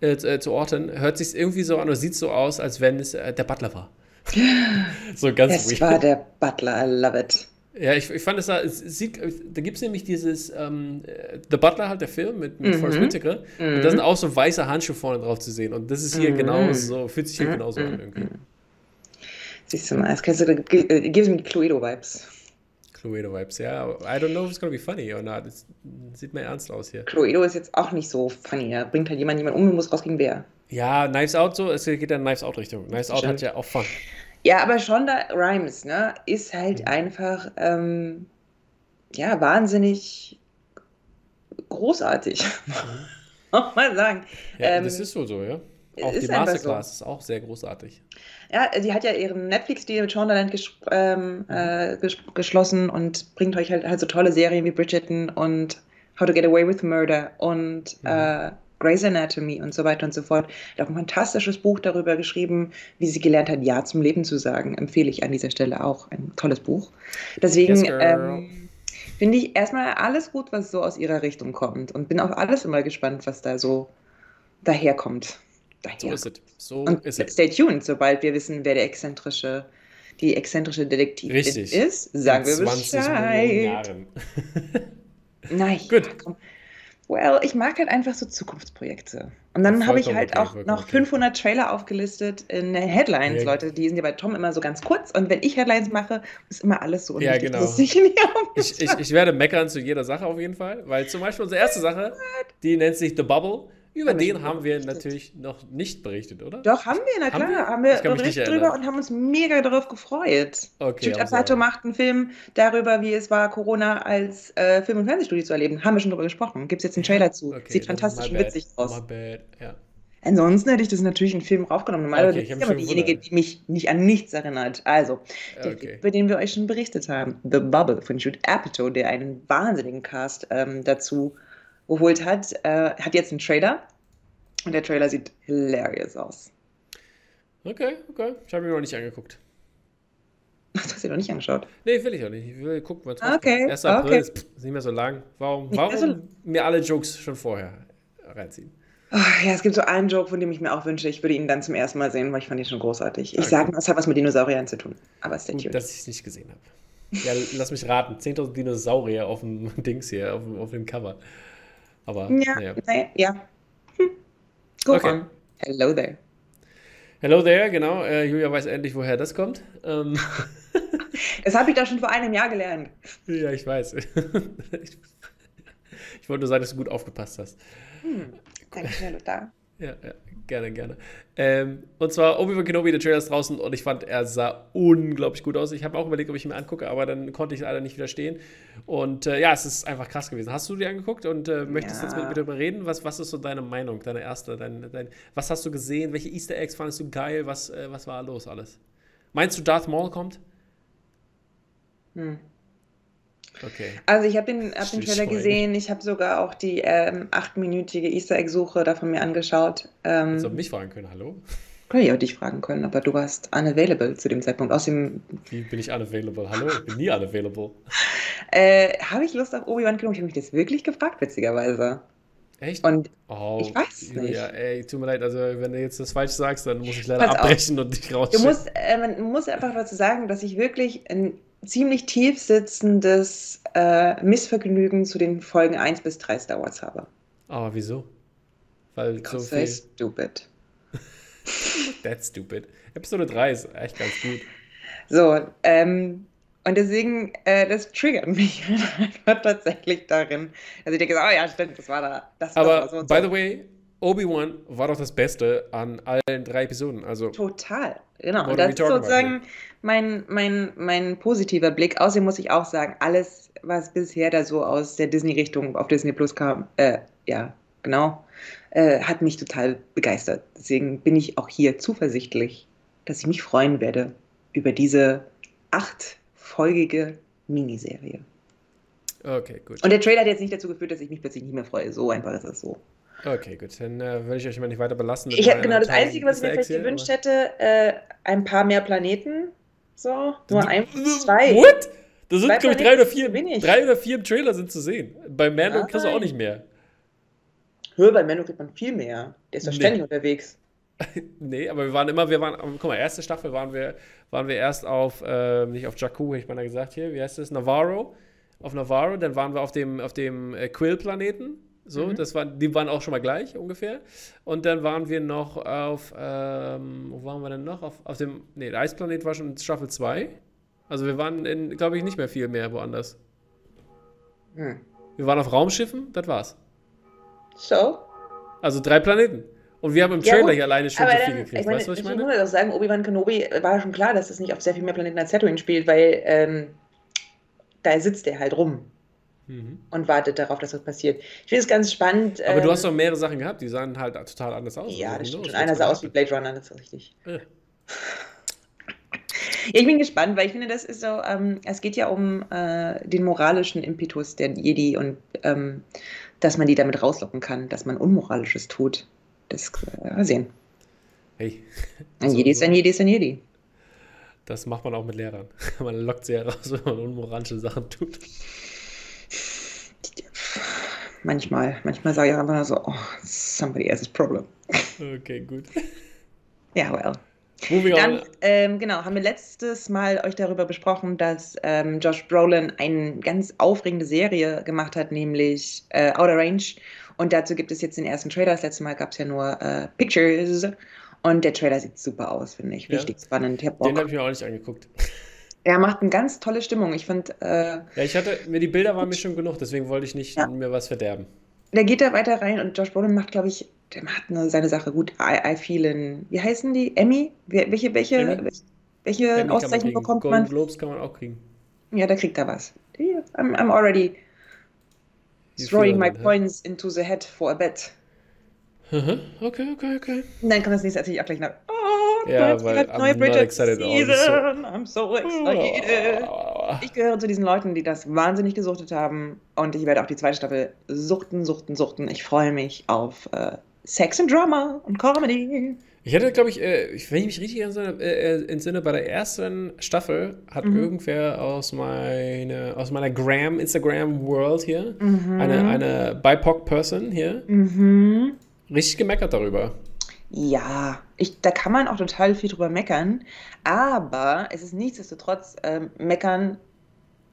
äh, äh zu orten, hört sich irgendwie so an oder sieht so aus, als wenn es äh, der Butler war. so ganz Es weird. war der Butler, I love it. Ja, ich, ich fand es da, es sieht, da gibt es nämlich dieses ähm, The Butler halt, der Film mit, mit mhm. Forrest Whitaker. Mhm. Und da sind auch so weiße Handschuhe vorne drauf zu sehen. Und das ist hier mhm. genauso, fühlt sich hier mhm. genauso an irgendwie. Siehst du mal, es gives me Cluedo-Vibes. Cluedo-Vibes, ja. I don't know if it's gonna be funny or not. Das sieht mir ernst aus hier. Cluedo ist jetzt auch nicht so funny. Da bringt halt jemand jemand um und muss raus gegen wer. Ja, Knives Out so, es geht dann Knives Out-Richtung. Knives Out hat ja auch Fun. Ja, aber Shonda Rhimes, ne, ist halt einfach, ähm, ja, wahnsinnig großartig. Mhm. Muss man sagen. Ja, ähm, das ist so, so, ja. Auch die Masterclass so. ist auch sehr großartig. Ja, sie hat ja ihren Netflix-Deal mit Shondaland ges ähm, mhm. äh, ges geschlossen und bringt euch halt, halt so tolle Serien wie Bridgerton und How to Get Away with Murder und mhm. äh, Grey's Anatomy und so weiter und so fort. Hat auch ein fantastisches Buch darüber geschrieben, wie sie gelernt hat, Ja zum Leben zu sagen. Empfehle ich an dieser Stelle auch. Ein tolles Buch. Deswegen yes, ähm, finde ich erstmal alles gut, was so aus ihrer Richtung kommt. Und bin auf alles immer gespannt, was da so daherkommt. Daher. So ist es. So und ist stay tuned, sobald wir wissen, wer der exzentrische die exzentrische Detektivin Richtig. ist, sagen In wir 20 Bescheid. Jahren. Nein, Gut. Komm. Well, ich mag halt einfach so Zukunftsprojekte. Und dann habe ich halt okay, auch noch 500 Trailer aufgelistet in Headlines, ja. Leute. Die sind ja bei Tom immer so ganz kurz. Und wenn ich Headlines mache, ist immer alles so Ja, genau. Ich, ich, ich, ich, werde meckern zu jeder Sache auf jeden Fall. Weil zum Beispiel unsere erste Sache, die nennt sich The Bubble. Über den haben wir natürlich noch nicht berichtet, oder? Doch, haben wir, na klar. Haben wir, haben wir berichtet drüber und haben uns mega darauf gefreut. Okay. Jude Apatow macht einen Film darüber, wie es war, Corona als äh, Film- und Fernsehstudio zu erleben. Haben wir schon drüber gesprochen. Gibt es jetzt einen Trailer zu. Okay, Sieht fantastisch und witzig aus. My bad. Ja. Ansonsten hätte ich das natürlich in Film aufgenommen. Normalerweise okay, ist aber diejenige, die mich nicht an nichts erinnert. Also, der okay. Film, über den wir euch schon berichtet haben, The Bubble von Jude Apatow, der einen wahnsinnigen Cast ähm, dazu geholt hat, äh, hat jetzt einen Trailer und der Trailer sieht hilarious aus. Okay, okay. Ich habe mir noch nicht angeguckt. Ach, hast du noch nicht angeschaut? Nee, will ich auch nicht. Ich will gucken, was drauf Okay. 1. April okay. ist, nicht mehr so lang. Warum, warum so mir alle Jokes schon vorher reinziehen? Oh, ja, es gibt so einen Joke, von dem ich mir auch wünsche, ich würde ihn dann zum ersten Mal sehen, weil ich fand ihn schon großartig. Ich okay. sage, es hat was mit Dinosauriern zu tun. Aber es ist Dass ich es nicht gesehen habe. Ja, lass mich raten. 10.000 Dinosaurier auf dem Dings hier, auf, auf dem Cover. Aber, ja. Naja. ja. Hm. Go okay. on. Hello there. Hello there, genau. Äh, Julia weiß endlich, woher das kommt. Ähm. das habe ich doch schon vor einem Jahr gelernt. Ja, ich weiß. ich, ich wollte nur sagen, dass du gut aufgepasst hast. Hm. Dankeschön, da. Ja, ja, gerne, gerne. Ähm, und zwar Obi-Wan Kenobi, der Trailer ist draußen und ich fand, er sah unglaublich gut aus. Ich habe auch überlegt, ob ich ihn mir angucke, aber dann konnte ich leider nicht widerstehen. Und äh, ja, es ist einfach krass gewesen. Hast du dir angeguckt und äh, möchtest ja. jetzt mit mir darüber reden? Was, was ist so deine Meinung, deine erste? Dein, dein, was hast du gesehen? Welche Easter Eggs fandest du geil? Was, äh, was war los alles? Meinst du, Darth Maul kommt? Hm. Okay. Also ich habe den, hab den Trailer gesehen, ich habe sogar auch die ähm, achtminütige Easter Egg-Suche davon mir angeschaut. Ähm, Hättest du mich fragen können, hallo? Könnte ich auch dich fragen können, aber du warst unavailable zu dem Zeitpunkt. Außerdem. Wie bin ich unavailable? Hallo? Ich bin nie unavailable. äh, habe ich Lust auf Obi-Wan Kenobi? Ich habe mich das wirklich gefragt, witzigerweise. Echt? Und oh, ich weiß es nicht. Ja, ey, tut mir leid, also wenn du jetzt das falsch sagst, dann muss ich leider Pass abbrechen auf. und dich rausschicken. Du musst, äh, man muss einfach dazu sagen, dass ich wirklich ein ziemlich tief sitzendes äh, Missvergnügen zu den Folgen 1 bis 3 Star Wars habe. Aber wieso? Weil so viel... stupid. That's stupid. Episode 3 ist echt ganz gut. So, ähm, und deswegen, äh, das triggert mich einfach tatsächlich darin. Also ich denke, oh ja, stimmt, das war da. Das Aber, war so by so. the way, Obi-Wan war doch das Beste an allen drei Episoden. Also, Total, genau. Und das ist sozusagen mein, mein, mein positiver Blick. Außerdem muss ich auch sagen, alles, was bisher da so aus der Disney-Richtung auf Disney Plus kam, äh, ja, genau, äh, hat mich total begeistert. Deswegen bin ich auch hier zuversichtlich, dass ich mich freuen werde über diese achtfolgige Miniserie. Okay, gut. Und der Trailer hat jetzt nicht dazu geführt, dass ich mich plötzlich nicht mehr freue. So einfach ist es so. Okay, gut. Dann äh, würde ich euch mal nicht weiter belassen. Ich genau das Einzige, was ich mir vielleicht gewünscht hätte, äh, ein paar mehr Planeten. So, nur ein, zwei. What? Da sind, glaube ich, drei oder, vier, drei oder vier im Trailer sind zu sehen. Bei Mando Nein. kriegst du auch nicht mehr. Hör, bei Mando kriegt man viel mehr. Der ist doch nee. ständig unterwegs. nee, aber wir waren immer, wir waren, guck mal, erste Staffel waren wir, waren wir erst auf, äh, nicht auf Jakku, hätte ich mal gesagt hier, wie heißt das? Navarro. Auf Navarro, dann waren wir auf dem, auf dem Quill-Planeten so, mhm. das war, die waren auch schon mal gleich ungefähr. Und dann waren wir noch auf, ähm, wo waren wir denn noch? Auf, auf dem, nee, der Eisplanet war schon in Staffel 2. Also wir waren in, glaube ich, nicht mehr viel mehr woanders. Mhm. Wir waren auf Raumschiffen, das war's. So? Also drei Planeten. Und wir haben im Trailer ja, hier alleine schon so viel gekriegt. Ich meine, weißt du, was ich meine? Ich muss auch sagen, Obi-Wan Kenobi war schon klar, dass es nicht auf sehr viel mehr Planeten als Tatooine spielt, weil ähm, da sitzt er halt rum mhm. und wartet darauf, dass was passiert. Ich finde es ganz spannend. Aber ähm, du hast doch mehrere Sachen gehabt, die sahen halt total anders aus. Ja, das stimmt. Und einer sah aus wie Blade Runner, das ist richtig. Ja. Ja, ich bin gespannt, weil ich finde, das ist so, ähm, es geht ja um äh, den moralischen Impetus der Jedi und ähm, dass man die damit rauslocken kann, dass man Unmoralisches tut. Das äh, sehen. Hey. Ein also, Jedi ist ein Jedi ist ein Jedi. Das macht man auch mit Lehrern. Man lockt sie heraus, wenn man unmoralische Sachen tut manchmal. Manchmal sage ich einfach nur so, oh, somebody else's problem. Okay, gut. Ja, well. Moving Dann, ähm, genau, haben wir letztes Mal euch darüber besprochen, dass ähm, Josh Brolin eine ganz aufregende Serie gemacht hat, nämlich äh, Outer Range. Und dazu gibt es jetzt den ersten Trailer. Das letzte Mal gab es ja nur äh, Pictures. Und der Trailer sieht super aus, finde ich. Richtig ja. spannend. Den habe ich mir auch nicht angeguckt. Er macht eine ganz tolle Stimmung. Ich fand. Äh, ja, ich hatte, mir die Bilder waren mir schon genug, deswegen wollte ich nicht ja. mir was verderben. Der geht da weiter rein und Josh Brolin macht, glaube ich, der macht eine, seine Sache gut. I, I feel in, wie heißen die? Emmy? Welche, welche, Emmy? welche Emmy Auszeichnung man bekommt Golden man? Globes kann man auch kriegen. Ja, da kriegt er was. I'm, I'm already throwing my points into the head for a bet. Okay, okay, okay. Und dann kann das nächste natürlich auch gleich nach. Oh, ja, weil neue Bridget Season. I'm so excited. Ich gehöre zu diesen Leuten, die das wahnsinnig gesuchtet haben. Und ich werde auch die zweite Staffel suchten, suchten, suchten. Ich freue mich auf äh, Sex and Drama und Comedy. Ich hatte, glaube ich, äh, wenn ich mich richtig entsinne, äh, entsinne, bei der ersten Staffel hat mhm. irgendwer aus, meine, aus meiner Gram, Instagram-World hier, mhm. eine, eine BIPOC-Person hier, mhm. richtig gemeckert darüber. Ja, ich, da kann man auch total viel drüber meckern, aber es ist nichtsdestotrotz äh, meckern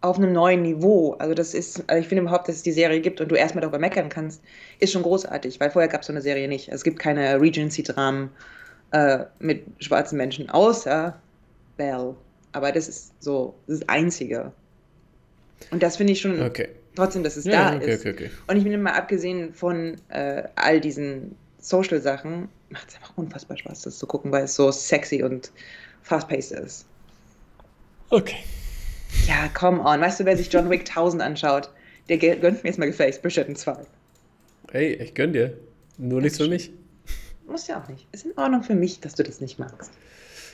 auf einem neuen Niveau. Also das ist, also ich finde überhaupt, dass es die Serie gibt und du erstmal darüber meckern kannst, ist schon großartig, weil vorher gab es so eine Serie nicht. Es gibt keine Regency-Dramen äh, mit schwarzen Menschen, außer Belle. Aber das ist so das, das Einzige. Und das finde ich schon okay. trotzdem, dass es ja, da okay, ist. Okay, und ich finde mal, abgesehen von äh, all diesen Social-Sachen, macht es einfach unfassbar Spaß, das zu gucken, weil es so sexy und fast-paced ist. Okay. Ja, come on. Weißt du, wer sich John Wick 1000 anschaut, der gönnt mir jetzt mal gefälligst Bridgerton 2. Hey, ich gönn dir. Nur nichts für mich. Muss ja auch nicht. Ist in Ordnung für mich, dass du das nicht magst.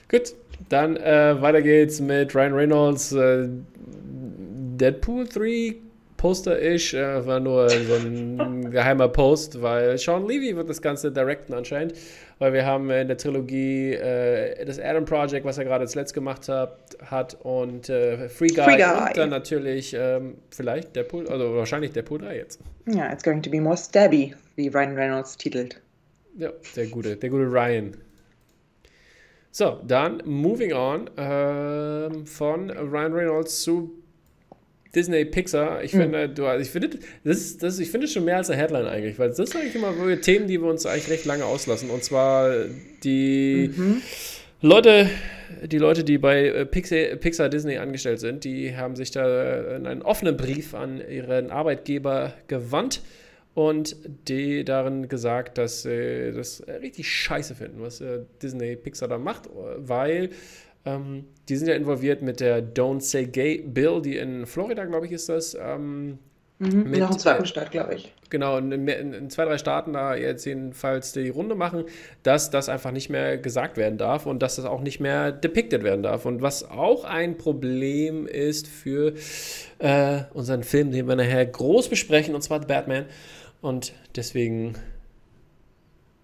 Gut, dann äh, weiter geht's mit Ryan Reynolds. Äh, Deadpool 3 Poster-ish, äh, war nur so ein geheimer Post, weil Sean Levy wird das Ganze directen anscheinend, weil wir haben in der Trilogie äh, das Adam Project, was er gerade zuletzt gemacht hat, hat und äh, Free, Guy Free, Guy und dann natürlich ähm, vielleicht Deadpool, also wahrscheinlich Deadpool 3 jetzt. Ja, yeah, it's going to be more stabby, wie Ryan Reynolds titelt. Ja, der gute, der gute Ryan. So, dann moving on ähm, von Ryan Reynolds zu Disney Pixar. Ich mhm. finde, du, ich finde, das, das, ich finde schon mehr als eine Headline eigentlich, weil das sind eigentlich immer Themen, die wir uns eigentlich recht lange auslassen. Und zwar die mhm. Leute, die Leute, die bei äh, Pixar, Pixar Disney angestellt sind, die haben sich da in einen offenen Brief an ihren Arbeitgeber gewandt und die darin gesagt, dass sie das richtig scheiße finden, was äh, Disney Pixar da macht, weil ähm, die sind ja involviert mit der Don't Say Gay Bill, die in Florida, glaube ich, ist das. Ähm, mhm, mit, noch im zweiten Staat, glaube ich. Genau, in, in, in, zwei, drei Staaten da jetzt jedenfalls die Runde machen, dass das einfach nicht mehr gesagt werden darf und dass das auch nicht mehr depicted werden darf. Und was auch ein Problem ist für äh, unseren Film, den wir nachher groß besprechen, und zwar The Batman. Und deswegen,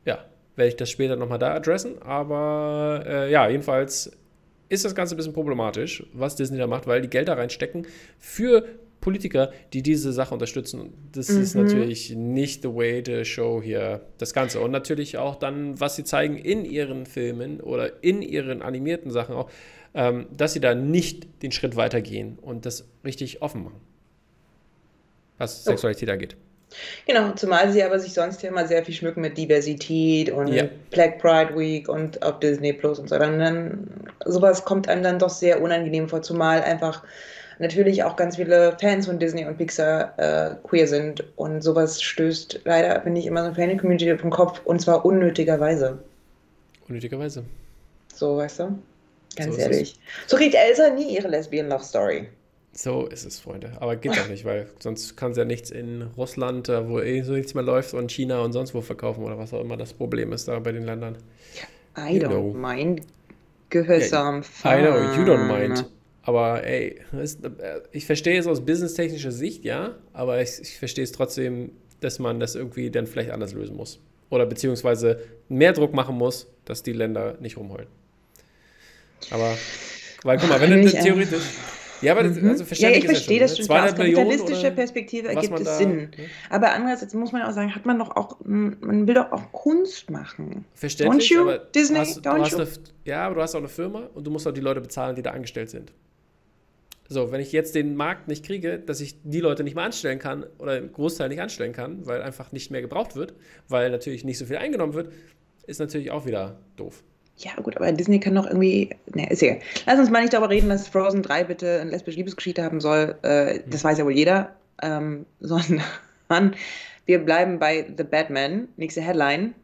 ja, werde ich das später nochmal da adressen. Aber äh, ja, jedenfalls ist das Ganze ein bisschen problematisch, was Disney da macht, weil die Geld da reinstecken für Politiker, die diese Sache unterstützen. Das mhm. ist natürlich nicht the way to show hier das Ganze. Und natürlich auch dann, was sie zeigen in ihren Filmen oder in ihren animierten Sachen auch, ähm, dass sie da nicht den Schritt weitergehen und das richtig offen machen, was oh. Sexualität angeht. Genau, zumal sie aber sich sonst ja immer sehr viel schmücken mit Diversität und ja. Black Pride Week und auf Disney Plus und so. Dann, dann sowas kommt einem dann doch sehr unangenehm vor, zumal einfach natürlich auch ganz viele Fans von Disney und Pixar äh, queer sind und sowas stößt leider, finde ich, immer so eine Fan-Community auf den Kopf und zwar unnötigerweise. Unnötigerweise. So, weißt du? Ganz so ehrlich. So kriegt Elsa nie ihre Lesbian Love Story. So ist es, Freunde. Aber geht doch nicht, weil sonst kann sie ja nichts in Russland, äh, wo eh so nichts mehr läuft, und China und sonst wo verkaufen oder was auch immer das Problem ist da bei den Ländern. I you don't know. mind. Gehörsam. Yeah, I know, you don't mind. Aber ey, äh, ich verstehe es aus businesstechnischer Sicht, ja, aber ich, ich verstehe es trotzdem, dass man das irgendwie dann vielleicht anders lösen muss. Oder beziehungsweise mehr Druck machen muss, dass die Länder nicht rumheulen. Aber, weil guck mal, wenn du theoretisch. Ja, aber das, mhm. also ja, ich verstehe das schon. Aus kapitalistischer Perspektive ergibt es da, Sinn. Ne? Aber andererseits muss man auch sagen, hat man doch auch, man will doch auch Kunst machen. Verständlich, don't you, aber Disney, hast, don't you? Eine, ja, aber du hast auch eine Firma und du musst auch die Leute bezahlen, die da angestellt sind. So, wenn ich jetzt den Markt nicht kriege, dass ich die Leute nicht mehr anstellen kann oder einen Großteil nicht anstellen kann, weil einfach nicht mehr gebraucht wird, weil natürlich nicht so viel eingenommen wird, ist natürlich auch wieder doof. Ja, gut, aber Disney kann doch irgendwie. Ne, ist egal. Lass uns mal nicht darüber reden, dass Frozen 3 bitte eine lesbische Liebesgeschichte haben soll. Äh, das weiß ja wohl jeder. Ähm, sondern wir bleiben bei The Batman. Nächste Headline.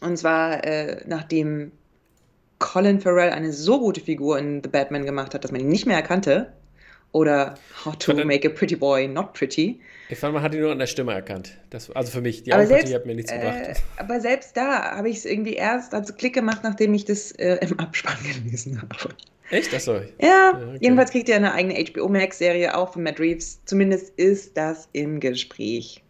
Und zwar, äh, nachdem Colin Farrell eine so gute Figur in The Batman gemacht hat, dass man ihn nicht mehr erkannte. Oder How to Make a Pretty Boy Not Pretty. Ich fand, man hat ihn nur an der Stimme erkannt. Das, also für mich, die aber Augenpartie hat mir nichts äh, gebracht. Aber selbst da habe ich es irgendwie erst also Klick gemacht, nachdem ich das äh, im Abspann gelesen habe. Echt? Achso. Ja, ja okay. jedenfalls kriegt er eine eigene HBO Max-Serie auch von Matt Reeves. Zumindest ist das im Gespräch.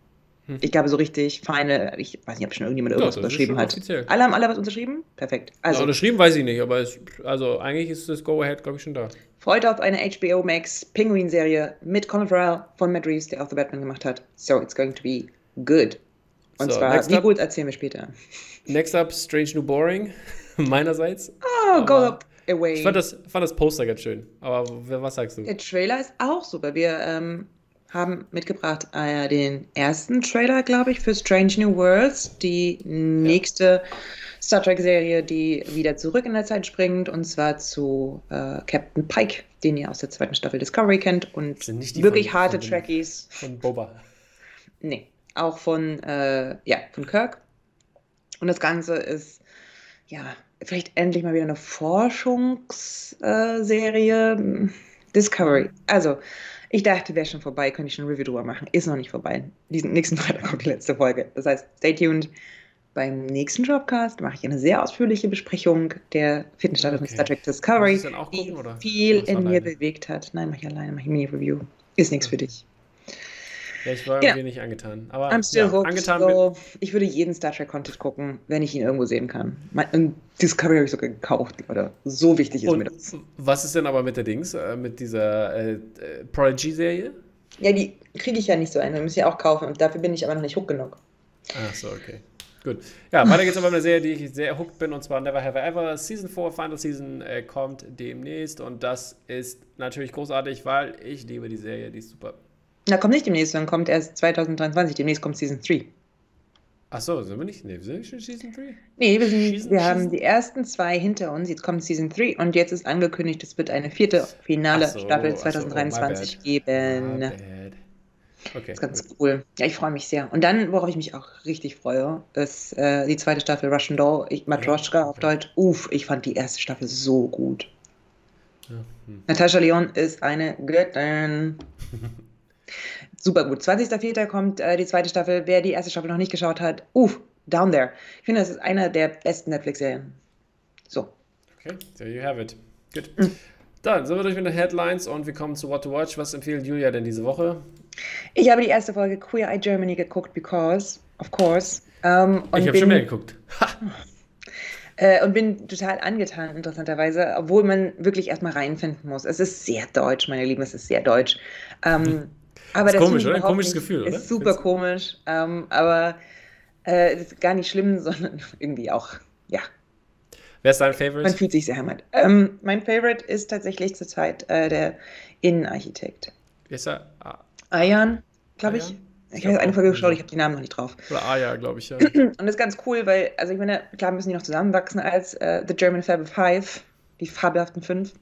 Hm. Ich glaube, so richtig feine, ich weiß nicht, ob schon irgendjemand irgendwas ja, unterschrieben hat. Offiziell. Alle haben alle was unterschrieben? Perfekt. Also, ja, unterschrieben weiß ich nicht, aber es, also eigentlich ist das Go-Ahead, glaube ich, schon da. Freut auf eine HBO Max Penguin-Serie mit Colin Farrell von Matt Reeves, der auch The Batman gemacht hat. So, it's going to be good. Und so, zwar, wie up, gut, erzählen wir später. Next up, Strange New Boring, meinerseits. Oh, go up away. Ich fand das, fand das Poster ganz schön, aber was sagst du? Der Trailer ist auch super. Wir ähm, haben mitgebracht äh, den ersten Trailer, glaube ich, für Strange New Worlds, die nächste ja. Star Trek-Serie, die wieder zurück in der Zeit springt, und zwar zu äh, Captain Pike, den ihr aus der zweiten Staffel Discovery kennt, und wirklich von, harte von Trekkies. Von Boba. Nee, auch von, äh, ja, von Kirk. Und das Ganze ist, ja, vielleicht endlich mal wieder eine Forschungsserie. Discovery. Also, ich dachte, wäre schon vorbei, könnte ich schon ein Review drüber machen. Ist noch nicht vorbei. Diesen nächsten Freitag kommt die letzte Folge. Das heißt, stay tuned. Beim nächsten Dropcast mache ich eine sehr ausführliche Besprechung der vierten Staffel okay. von Star Trek Discovery, gucken, die viel in alleine? mir bewegt hat. Nein, mache ich alleine, mache ich Mini-Review. Ist nichts okay. für dich. Ja, ich war irgendwie nicht angetan. Aber I'm still ja, hooked, angetan so. Ich würde jeden Star Trek Content gucken, wenn ich ihn irgendwo sehen kann. Mein, Discovery habe ich sogar gekauft, Leute. So wichtig ist Und mir das. Was ist denn aber mit der Dings, äh, mit dieser äh, äh, Prodigy-Serie? Ja, die kriege ich ja nicht so ein. Wir müssen ja auch kaufen. Und dafür bin ich aber noch nicht hooked genug. Ach so, okay. Gut. Ja, weiter geht's aber mit einer Serie, die ich sehr hooked bin, und zwar Never Have I Ever. Season 4, Final Season äh, kommt demnächst und das ist natürlich großartig, weil ich liebe die Serie, die ist super. Na, kommt nicht demnächst, dann kommt erst 2023. Demnächst kommt Season 3. Ach so, sind wir nicht? Nee, sind wir schon Season 3? Nee, wir, sind, Season, wir haben die ersten zwei hinter uns. Jetzt kommt Season 3 und jetzt ist angekündigt, es wird eine vierte finale so, Staffel 2023 so, oh, geben. Okay. Das ist ganz cool. Ja, ich freue mich sehr. Und dann, worauf ich mich auch richtig freue, ist äh, die zweite Staffel Russian Doll, ich, Matroschka ja, auf Deutsch. Uff, ich fand die erste Staffel so gut. Ja, hm. Natascha Leon ist eine Göttin. super gut. 20.04. kommt äh, die zweite Staffel. Wer die erste Staffel noch nicht geschaut hat, uff, down there. Ich finde, das ist eine der besten Netflix-Serien. So. Okay, there you have it. Gut. Mhm. Dann sind wir durch mit den Headlines und wir kommen zu What to Watch. Was empfiehlt Julia denn diese Woche? Ich habe die erste Folge Queer Eye Germany geguckt, because, of course. Um, ähm, ich habe schon mehr geguckt. Äh, und bin total angetan, interessanterweise, obwohl man wirklich erstmal reinfinden muss. Es ist sehr deutsch, meine Lieben, es ist sehr deutsch. Ähm, hm. Aber ist das komisch, oder? Ein komisches Gefühl, oder? Ist super komisch, ähm, aber äh, ist gar nicht schlimm, sondern irgendwie auch, ja. Wer ist dein Favorite? Man fühlt sich sehr heimat. Ähm, mein Favorite ist tatsächlich zurzeit äh, der Innenarchitekt. Wer ist er? Ah. Ayan, glaube ich. Ich habe eine Folge geschaut, ich habe die Namen noch nicht drauf. Oder Aya, glaube ich, ja. Und das ist ganz cool, weil, also ich meine, klar müssen die noch zusammenwachsen als äh, The German Fab Five, die fabelhaften fünf.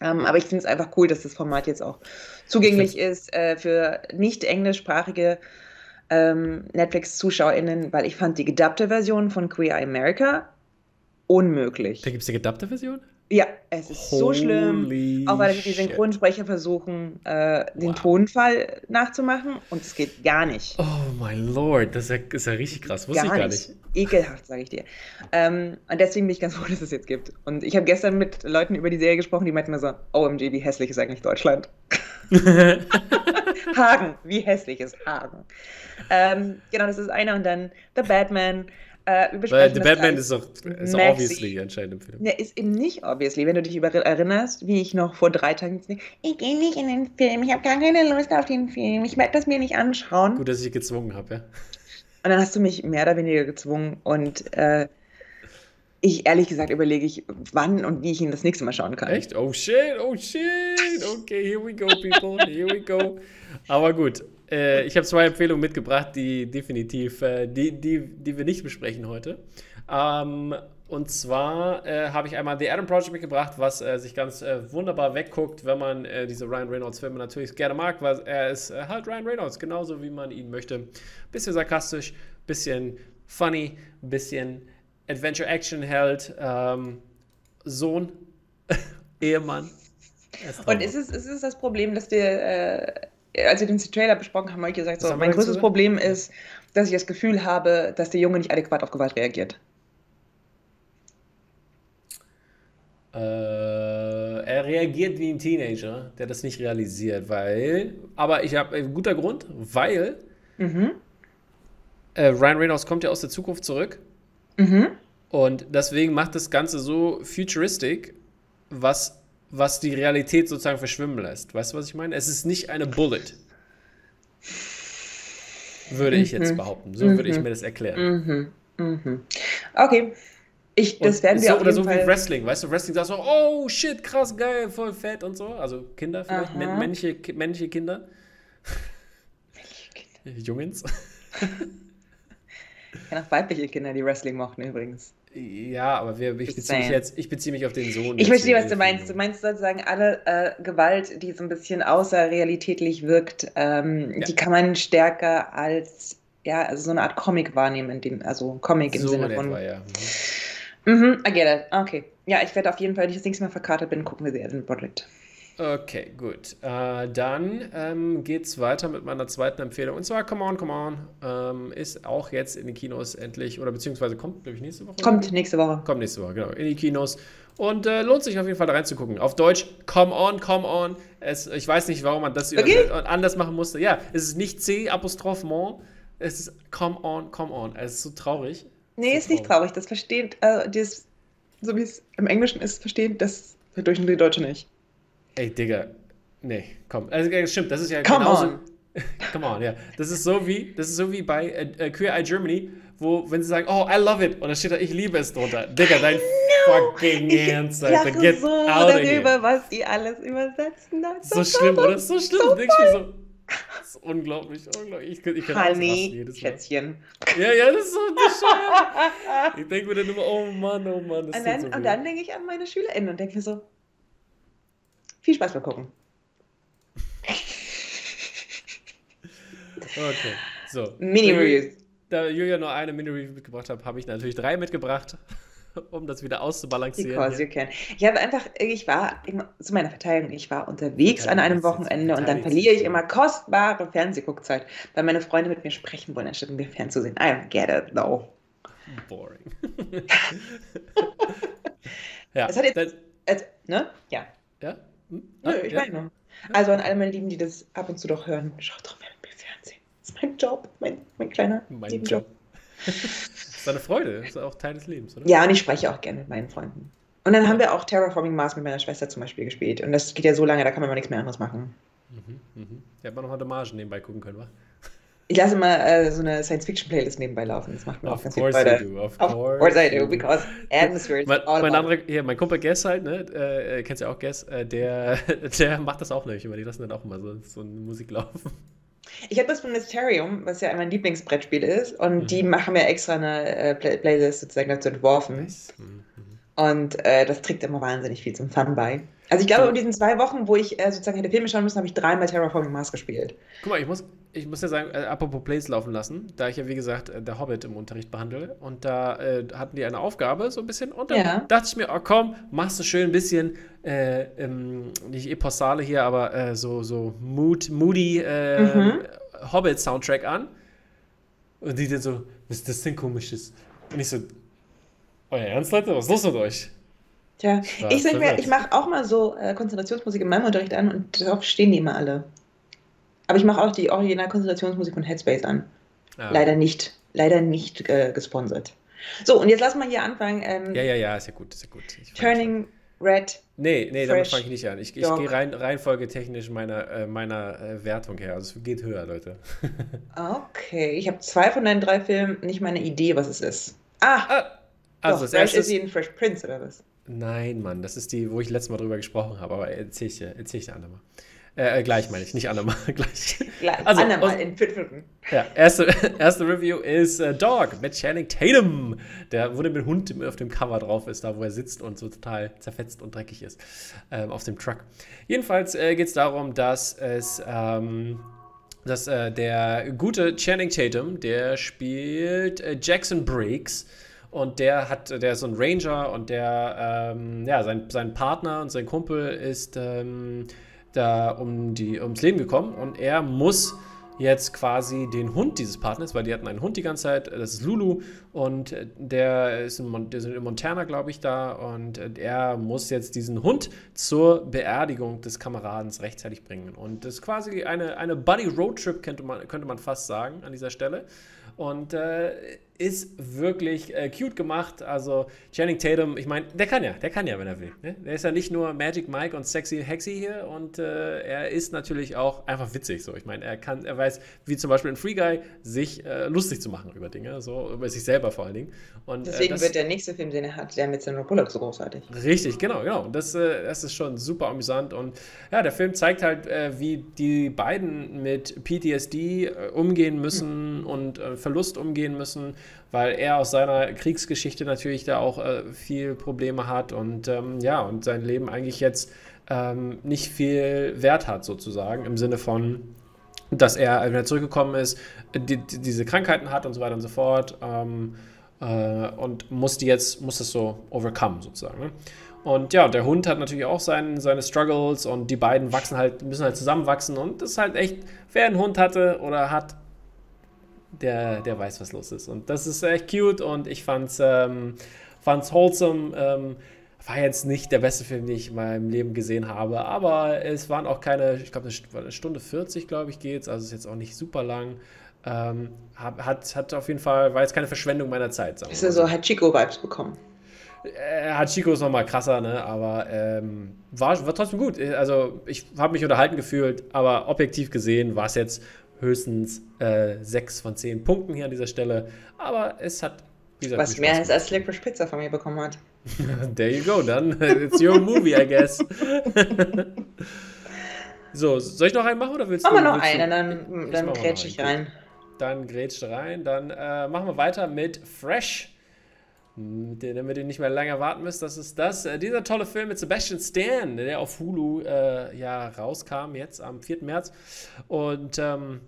Ähm, aber ich finde es einfach cool, dass das Format jetzt auch zugänglich ist äh, für nicht englischsprachige ähm, Netflix-ZuschauerInnen, weil ich fand die gedubbte Version von Queer Eye America unmöglich. Da gibt es die gedubbte Version? Ja, es ist Holy so schlimm. Auch weil die Synchronsprecher versuchen, äh, den wow. Tonfall nachzumachen und es geht gar nicht. Oh mein Lord, das ist ja, ist ja richtig krass. Wusste gar ich gar nicht. nicht. Ekelhaft, sage ich dir. Ähm, und deswegen bin ich ganz froh, dass es jetzt gibt. Und ich habe gestern mit Leuten über die Serie gesprochen, die meinten mir so: OMG, wie hässlich ist eigentlich Deutschland? Hagen, wie hässlich ist Hagen? Ähm, genau, das ist einer. Und dann The Batman. Äh, Weil The Batman ist doch ist obviously anscheinend im Film. Der ist eben nicht obviously. Wenn du dich über erinnerst, wie ich noch vor drei Tagen ich gehe nicht in den Film, ich habe gar keine Lust auf den Film, ich werde das mir nicht anschauen. Gut, dass ich gezwungen habe, ja. Und dann hast du mich mehr oder weniger gezwungen und äh, ich ehrlich gesagt überlege ich, wann und wie ich ihn das nächste Mal schauen kann. Echt? Oh shit, oh shit. Okay, here we go, people. Here we go. Aber gut, äh, ich habe zwei Empfehlungen mitgebracht, die definitiv, äh, die, die, die wir nicht besprechen heute. Ähm, und zwar äh, habe ich einmal The Adam Project mitgebracht, was äh, sich ganz äh, wunderbar wegguckt, wenn man äh, diese Ryan Reynolds-Filme natürlich gerne mag, weil er ist halt Ryan Reynolds, genauso wie man ihn möchte. Bisschen sarkastisch, bisschen funny, bisschen Adventure-Action-Held, ähm, Sohn, Ehemann. Und ist es, ist es das Problem, dass wir als wir den Trailer besprochen haben, habe ich gesagt, so, mein größtes Problem ist, dass ich das Gefühl habe, dass der Junge nicht adäquat auf Gewalt reagiert. Äh, er reagiert wie ein Teenager, der das nicht realisiert, weil. Aber ich habe ein guter Grund, weil mhm. äh, Ryan Reynolds kommt ja aus der Zukunft zurück. Mhm. Und deswegen macht das Ganze so futuristic, was, was die Realität sozusagen verschwimmen lässt. Weißt du, was ich meine? Es ist nicht eine Bullet. Würde ich jetzt mhm. behaupten. So würde ich mhm. mir das erklären. Mhm. Okay. Ich, das werden wir so, Oder so Fall wie Wrestling, weißt du, Wrestling sagt so, oh shit, krass, geil, voll fett und so. Also Kinder vielleicht, männliche, männliche Kinder. Männliche Kinder. Jungens. Ich kenne auch weibliche Kinder, die Wrestling mochten übrigens. Ja, aber wir, ich, beziehe mich jetzt, ich beziehe mich auf den Sohn. Ich verstehe, was du meinst. Du meinst sozusagen alle äh, Gewalt, die so ein bisschen außerrealitätlich wirkt, ähm, ja. die kann man stärker als ja, also so eine Art Comic wahrnehmen, in dem, also Comic im so Sinne von. Etwa, ja. Mhm, I get it. Okay. Ja, ich werde auf jeden Fall, wenn ich das nächste Mal verkartet bin, gucken wir sie den Project. Okay, gut. Äh, dann ähm, geht es weiter mit meiner zweiten Empfehlung. Und zwar Come On, Come On. Ähm, ist auch jetzt in den Kinos endlich, oder beziehungsweise kommt, glaube ich, nächste Woche. Kommt nächste Woche. Kommt nächste Woche, genau. In die Kinos. Und äh, lohnt sich auf jeden Fall da reinzugucken. Auf Deutsch, Come On, Come On. Es, ich weiß nicht, warum man das okay. anders machen musste. Ja, es ist nicht C, Apostroph Mon. Es ist Come On, Come On. Es ist so traurig. Nee, so ist nicht traurig. Das versteht, äh, dieses, so wie es im Englischen ist, versteht das durch die Deutsche nicht. Ey, Digga. Nee, komm. Also, stimmt, das ist ja Come genauso. On. Come on, ja. Das ist so wie, das ist so wie bei äh, Queer Eye Germany, wo, wenn sie sagen, oh, I love it, und dann steht da, ich liebe es drunter. Digga, dein fucking Ernst, Alter. Get so darüber, was die alles übersetzen. Das so schlimm, oder? So schlimm. So Denkst du so, das ist unglaublich, unglaublich. Ich, ich kann Honey, Schätzchen. Ja, ja, das ist so bescheuert. ich denke mir dann immer, oh Mann, oh Mann. Das und dann, so und dann denke ich an meine SchülerInnen und denke mir so, viel Spaß beim Gucken. okay, so. Mini-Reviews. Da Julia nur eine Mini-Review mitgebracht hat, habe ich natürlich drei mitgebracht, um das wieder auszubalancieren. Because you can. Ich habe einfach, ich war, zu meiner Verteidigung, ich war unterwegs an einem Wochenende und dann verliere ich immer kostbare Fernsehguckzeit, weil meine Freunde mit mir sprechen wollen, anstatt mir fernzusehen. I don't get it, though. Boring. ja. Es hat jetzt, das, ne? Ja. Ja? Hm? Nö, ich ja. meine. Also an alle meine Lieben, die das ab und zu doch hören, schaut doch mal mit mir Fernsehen. Das ist mein Job, mein, mein kleiner mein Job. das ist eine Freude, das ist auch Teil des Lebens, oder? Ja, und ich spreche auch gerne mit meinen Freunden. Und dann haben wir auch Terraforming Mars mit meiner Schwester zum Beispiel gespielt. Und das geht ja so lange, da kann man mal nichts mehr anderes machen. Mhm, mhm. Ja, hat man noch Margen nebenbei gucken können, wa? Ich lasse mal äh, so eine Science-Fiction-Playlist nebenbei laufen. Das macht mir of auch ganz viel Freude. Do, of, of course, I do, because atmosphere is mein, all mein, andere, hier, mein Kumpel Guess halt, ne, äh, äh kennst ja auch Guess, äh, der, der macht das auch nicht, aber die lassen dann auch immer so, so eine Musik laufen. Ich habe das von Mysterium, was ja mein Lieblingsbrettspiel ist, und mhm. die machen mir extra eine äh, Play Playlist sozusagen dazu entworfen. Nice. Mhm. Und äh, das trägt immer wahnsinnig viel zum Fun bei. Also ich glaube, in diesen zwei Wochen, wo ich äh, sozusagen hätte Filme schauen müssen, habe ich dreimal Terraforming Mars gespielt. Guck mal, ich muss, ich muss ja sagen, äh, apropos Plays laufen lassen, da ich ja wie gesagt äh, der Hobbit im Unterricht behandle und da äh, hatten die eine Aufgabe so ein bisschen und dann ja. dachte ich mir, oh komm, machst du schön ein bisschen, äh, ähm, nicht Epossale hier, aber äh, so, so mood, moody äh, mhm. Hobbit-Soundtrack an und die dann so, was ist das denn komisches? Und ich so, euer Ernst, Leute, was ist los mit euch? Tja, ich sag mir, ich mache auch mal so Konzentrationsmusik in meinem Unterricht an und darauf stehen die immer alle. Aber ich mache auch die Original-Konzentrationsmusik von Headspace an. Ah. Leider nicht, leider nicht äh, gesponsert. So, und jetzt lass mal hier anfangen. Ähm, ja, ja, ja, ist ja gut, ist ja gut. Turning Red. Nee, nee, damit fange ich nicht an. Ich, ich gehe rein, reihenfolgetechnisch meiner, äh, meiner äh, Wertung her. Also es geht höher, Leute. okay, ich habe zwei von deinen drei Filmen nicht meine Idee, was es ist. Ah! ah also doch, das erste ist sie in Fresh Prince oder was? Nein, Mann, das ist die, wo ich letztes Mal drüber gesprochen habe, aber erzähl ich dir, erzähl ich dir andermal. Äh, äh, gleich meine ich, nicht andermal. gleich. gleich. Also, andermal in fünf Minuten. Ja, erste, erste Review ist äh, Dog mit Channing Tatum. Der wurde mit Hund auf dem Cover drauf ist, da wo er sitzt und so total zerfetzt und dreckig ist. Ähm, auf dem Truck. Jedenfalls äh, geht es darum, dass es. Ähm, dass äh, der gute Channing Tatum, der spielt äh, Jackson Briggs und der hat, der ist so ein Ranger und der, ähm, ja, sein, sein Partner und sein Kumpel ist ähm, da um die, ums Leben gekommen. Und er muss jetzt quasi den Hund dieses Partners, weil die hatten einen Hund die ganze Zeit, das ist Lulu. Und der ist in, der ist in Montana, glaube ich, da. Und er muss jetzt diesen Hund zur Beerdigung des Kameradens rechtzeitig bringen. Und das ist quasi eine, eine Buddy Road Trip, könnte man, könnte man fast sagen an dieser Stelle. Und äh, ist wirklich äh, cute gemacht. Also Channing Tatum, ich meine, der kann ja, der kann ja, wenn er will. Ne? Der ist ja nicht nur Magic Mike und Sexy Hexy hier und äh, er ist natürlich auch einfach witzig. So, ich meine, er kann, er weiß, wie zum Beispiel in Free Guy, sich äh, lustig zu machen über Dinge, so über sich selber vor allen Dingen. Und, äh, Deswegen das, wird der nächste Film, den er hat, der mit Sandra Bullock so großartig. Richtig, genau, genau. Und das, äh, das ist schon super amüsant und ja, der Film zeigt halt, äh, wie die beiden mit PTSD umgehen müssen mhm. und Verlust umgehen müssen weil er aus seiner Kriegsgeschichte natürlich da auch äh, viel Probleme hat und ähm, ja, und sein Leben eigentlich jetzt ähm, nicht viel Wert hat, sozusagen, im Sinne von, dass er, wenn er zurückgekommen ist, die, die, diese Krankheiten hat und so weiter und so fort ähm, äh, und muss die jetzt, muss das so overcome, sozusagen. Ne? Und ja, der Hund hat natürlich auch sein, seine Struggles und die beiden wachsen halt, müssen halt zusammenwachsen und das ist halt echt, wer einen Hund hatte oder hat, der, der weiß, was los ist. Und das ist echt cute und ich fand's, ähm, fand's wholesome. Ähm, war jetzt nicht der beste Film, den ich in meinem Leben gesehen habe, aber es waren auch keine, ich glaube, eine Stunde 40, glaube ich, geht's, also ist jetzt auch nicht super lang. Ähm, hat, hat auf jeden Fall, war jetzt keine Verschwendung meiner Zeit. Sagen ist er so Hachiko-Vibes bekommen? Äh, Hachiko ist nochmal krasser, ne? aber ähm, war, war trotzdem gut. Also ich habe mich unterhalten gefühlt, aber objektiv gesehen war es jetzt höchstens äh, sechs von zehn Punkten hier an dieser Stelle. Aber es hat. Gesagt, Was mehr als als Licorice Pizza von mir bekommen hat. There you go, dann. It's your movie, I guess. so, soll ich noch einen machen oder willst machen du? Machen wir noch einen, dann, dann grätsch ich rein. Dann grätsch rein. Dann äh, machen wir weiter mit Fresh. Den, damit ihr nicht mehr lange warten müsst, das ist das. Äh, dieser tolle Film mit Sebastian Stan, der auf Hulu äh, ja rauskam, jetzt am 4. März. Und ähm,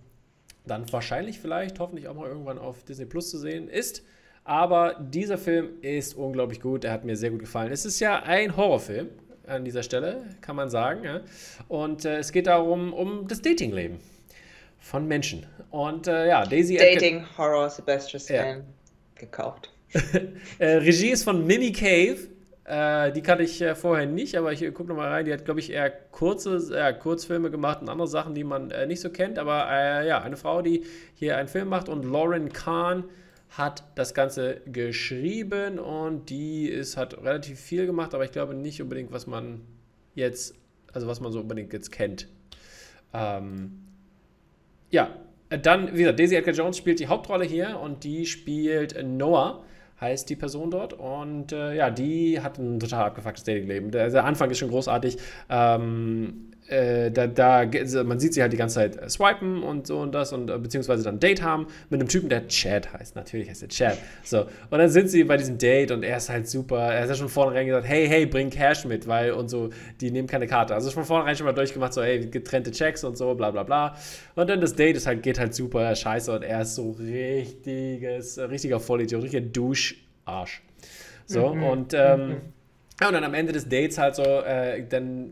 dann wahrscheinlich vielleicht, hoffentlich auch mal irgendwann auf Disney Plus zu sehen ist. Aber dieser Film ist unglaublich gut. Er hat mir sehr gut gefallen. Es ist ja ein Horrorfilm an dieser Stelle, kann man sagen. Ja? Und äh, es geht darum, um das Datingleben von Menschen. Und äh, ja, Daisy. Dating Horror Sebastian ja. gekauft. äh, Regie ist von Mimi Cave. Äh, die kannte ich äh, vorher nicht, aber ich äh, gucke nochmal rein. Die hat, glaube ich, eher kurze, äh, Kurzfilme gemacht und andere Sachen, die man äh, nicht so kennt. Aber äh, ja, eine Frau, die hier einen Film macht und Lauren Kahn hat das Ganze geschrieben und die ist, hat relativ viel gemacht, aber ich glaube nicht unbedingt, was man jetzt, also was man so unbedingt jetzt kennt. Ähm, ja, dann, wie gesagt, Daisy Edgar Jones spielt die Hauptrolle hier und die spielt Noah heißt die Person dort. Und äh, ja, die hat ein total abgefucktes Datingleben. Der, der Anfang ist schon großartig. Ähm, äh, da, da, man sieht sie halt die ganze Zeit äh, swipen und so und das und äh, beziehungsweise dann ein Date haben mit einem Typen, der Chad heißt. Natürlich heißt er Chad. So. Und dann sind sie bei diesem Date und er ist halt super. Er hat ja schon vornherein gesagt, hey, hey, bring Cash mit, weil und so, die nehmen keine Karte. Also von vornherein schon mal durchgemacht, so, hey, getrennte Checks und so, bla bla bla. Und dann das Date ist halt, geht halt super scheiße und er ist so richtiges, richtiger Vollidiot, richtiger Duscharsch. So, mhm. und ähm, mhm. ja, und dann am Ende des Dates halt so, äh, dann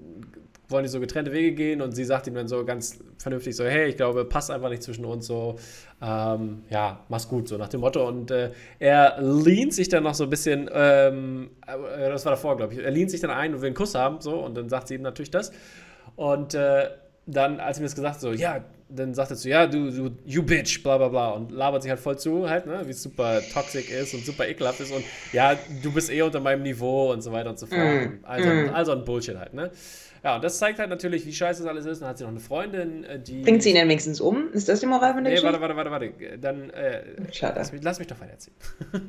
wollen die so getrennte Wege gehen und sie sagt ihm dann so ganz vernünftig so, hey, ich glaube, passt einfach nicht zwischen uns so, ähm, ja, mach's gut, so nach dem Motto. Und äh, er lehnt sich dann noch so ein bisschen, ähm, äh, das war davor, glaube ich, er lehnt sich dann ein und will einen Kuss haben, so, und dann sagt sie ihm natürlich das. Und äh, dann, als ihm das gesagt so, ja, dann sagt er zu, ja, du, du, you bitch, bla bla bla und labert sich halt voll zu, halt, ne, wie es super toxisch ist und super ekelhaft ist und ja, du bist eh unter meinem Niveau und so weiter und so fort. Mm. Also, mm. also ein Bullshit halt, ne. Ja, und das zeigt halt natürlich, wie scheiße das alles ist. Dann hat sie noch eine Freundin, äh, die. Bringt sie ihn dann wenigstens um? Ist das die Moral von der nee, Geschichte? warte, warte, warte, warte. Dann. Äh, Schade. Lass mich, lass mich doch weiter erzählen.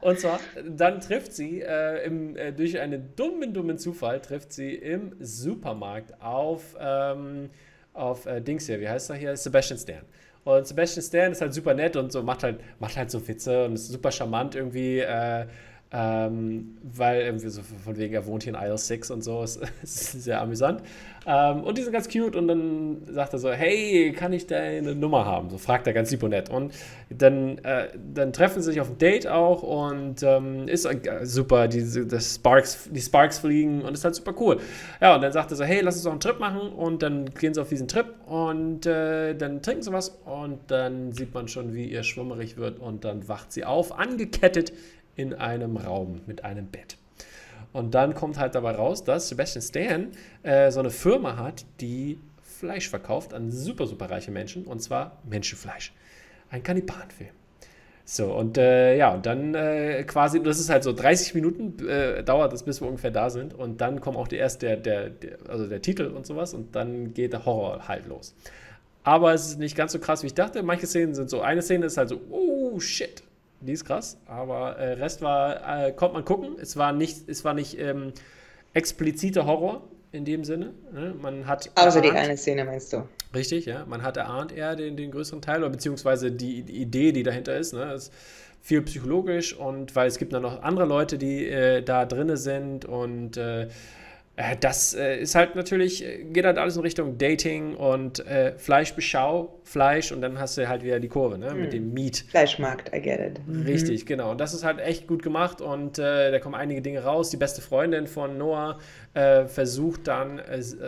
und zwar, dann trifft sie äh, im, äh, durch einen dummen, dummen Zufall, trifft sie im Supermarkt auf, ähm, auf äh, Dings hier, wie heißt er hier? Sebastian Stan. Und Sebastian Stan ist halt super nett und so macht halt, macht halt so Witze und ist super charmant irgendwie. Äh, ähm, weil irgendwie so von wegen, er wohnt hier in Isle 6 und so, ist, ist sehr amüsant. Ähm, und die sind ganz cute und dann sagt er so, hey, kann ich deine Nummer haben? So fragt er ganz lieb und nett. Und dann, äh, dann treffen sie sich auf ein Date auch und ähm, ist äh, super, die, das Sparks, die Sparks fliegen und ist halt super cool. Ja, und dann sagt er so, hey, lass uns doch einen Trip machen und dann gehen sie auf diesen Trip und äh, dann trinken sie was und dann sieht man schon, wie ihr schwummerig wird und dann wacht sie auf, angekettet in einem Raum mit einem Bett. Und dann kommt halt dabei raus, dass Sebastian Stan äh, so eine Firma hat, die Fleisch verkauft an super, super reiche Menschen, und zwar Menschenfleisch. Ein Kannibalenfilm. So, und äh, ja, und dann äh, quasi, das ist halt so 30 Minuten äh, dauert es, bis wir ungefähr da sind. Und dann kommt auch die erste, der, der, der, also der Titel und sowas und dann geht der Horror halt los. Aber es ist nicht ganz so krass, wie ich dachte. Manche Szenen sind so, eine Szene ist halt so, oh shit, die ist krass. Aber äh, Rest war, äh, konnte man gucken. Es war nicht, es war nicht ähm, expliziter Horror in dem Sinne. Ne? Man hat Außer die eine Szene meinst du? Richtig, ja. Man hat erahnt eher den, den größeren Teil, oder beziehungsweise die, die Idee, die dahinter ist. Ne? ist viel psychologisch und weil es gibt dann noch andere Leute, die äh, da drinne sind und äh, das äh, ist halt natürlich, äh, geht halt alles in Richtung Dating und äh, Fleischbeschau, Fleisch und dann hast du halt wieder die Kurve ne, mm. mit dem Meat. Fleischmarkt, I get it. Mhm. Richtig, genau. Und das ist halt echt gut gemacht und äh, da kommen einige Dinge raus. Die beste Freundin von Noah äh, versucht dann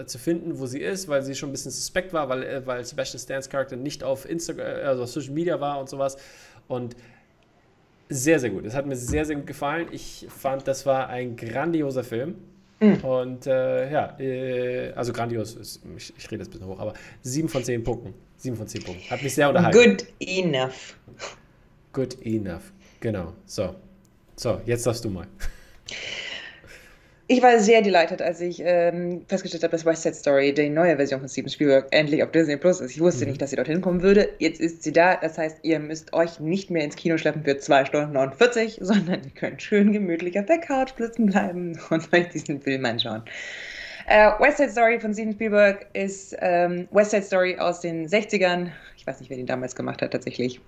zu finden, wo sie ist, weil sie schon ein bisschen suspekt war, weil, weil Sebastian Stans Charakter nicht auf Instagram, also auf Social Media war und sowas. Und sehr, sehr gut. Es hat mir sehr, sehr gut gefallen. Ich fand, das war ein grandioser Film. Mhm. Und äh, ja, äh, also grandios, ist, ich, ich, rede jetzt ein bisschen hoch, aber sieben von zehn Punkten. Sieben von zehn Punkten. Hat mich sehr unterhalten. Good enough. Good enough. Genau. So. So, jetzt darfst du mal. Ich war sehr delighted, als ich ähm, festgestellt habe, dass West Side Story, die neue Version von Steven Spielberg, endlich auf Disney Plus ist. Ich wusste mhm. nicht, dass sie dorthin kommen würde. Jetzt ist sie da. Das heißt, ihr müsst euch nicht mehr ins Kino schleppen für 2 Stunden 49, sondern ihr könnt schön gemütlich auf der Couch sitzen bleiben und euch diesen Film anschauen. Äh, West Side Story von Steven Spielberg ist ähm, West Side Story aus den 60ern. Ich weiß nicht, wer den damals gemacht hat, tatsächlich.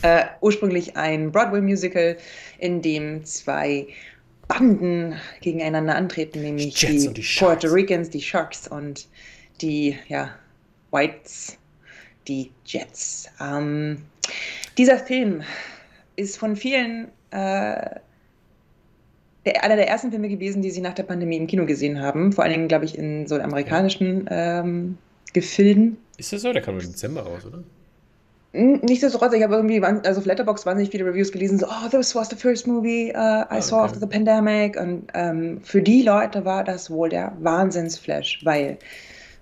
Äh, ursprünglich ein Broadway-Musical, in dem zwei Banden gegeneinander antreten, nämlich die, die Puerto Ricans, die Sharks und die ja, Whites, die Jets. Ähm, dieser Film ist von vielen äh, der, einer der ersten Filme gewesen, die sie nach der Pandemie im Kino gesehen haben. Vor allen Dingen, glaube ich, in so amerikanischen ähm, Gefilden. Ist das so? Der kam im Dezember raus, oder? Nichtsdestotrotz, ich habe irgendwie, also auf Letterboxd wahnsinnig viele Reviews gelesen, so, oh, this was the first movie uh, I ah, saw okay. after the pandemic. Und ähm, für die Leute war das wohl der Wahnsinnsflash, weil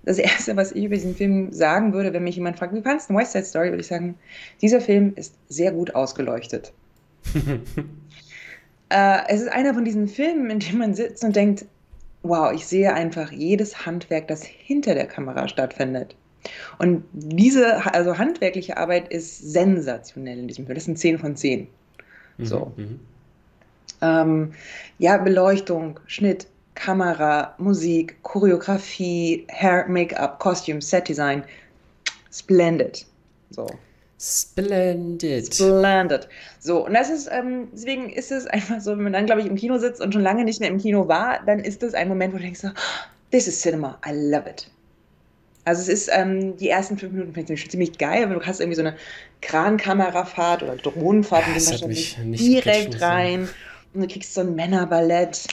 das Erste, was ich über diesen Film sagen würde, wenn mich jemand fragt, wie fandest du West Side Story, würde ich sagen, dieser Film ist sehr gut ausgeleuchtet. äh, es ist einer von diesen Filmen, in dem man sitzt und denkt, wow, ich sehe einfach jedes Handwerk, das hinter der Kamera stattfindet. Und diese also handwerkliche Arbeit ist sensationell in diesem Film. Das sind 10 von 10. Mhm, so. Mhm. Ähm, ja, Beleuchtung, Schnitt, Kamera, Musik, Choreografie, Hair, Make-up, Costume, Set-Design. Splendid. So. Splendid. Splendid. So, und das ist, ähm, deswegen ist es einfach so, wenn man dann, glaube ich, im Kino sitzt und schon lange nicht mehr im Kino war, dann ist das ein Moment, wo du denkst, so, this is cinema, I love it. Also es ist, ähm, die ersten fünf Minuten finde ich schon ziemlich geil, weil du hast irgendwie so eine Krankamerafahrt oder Drohnenfahrt und dann mich direkt rein und du kriegst so ein Männerballett.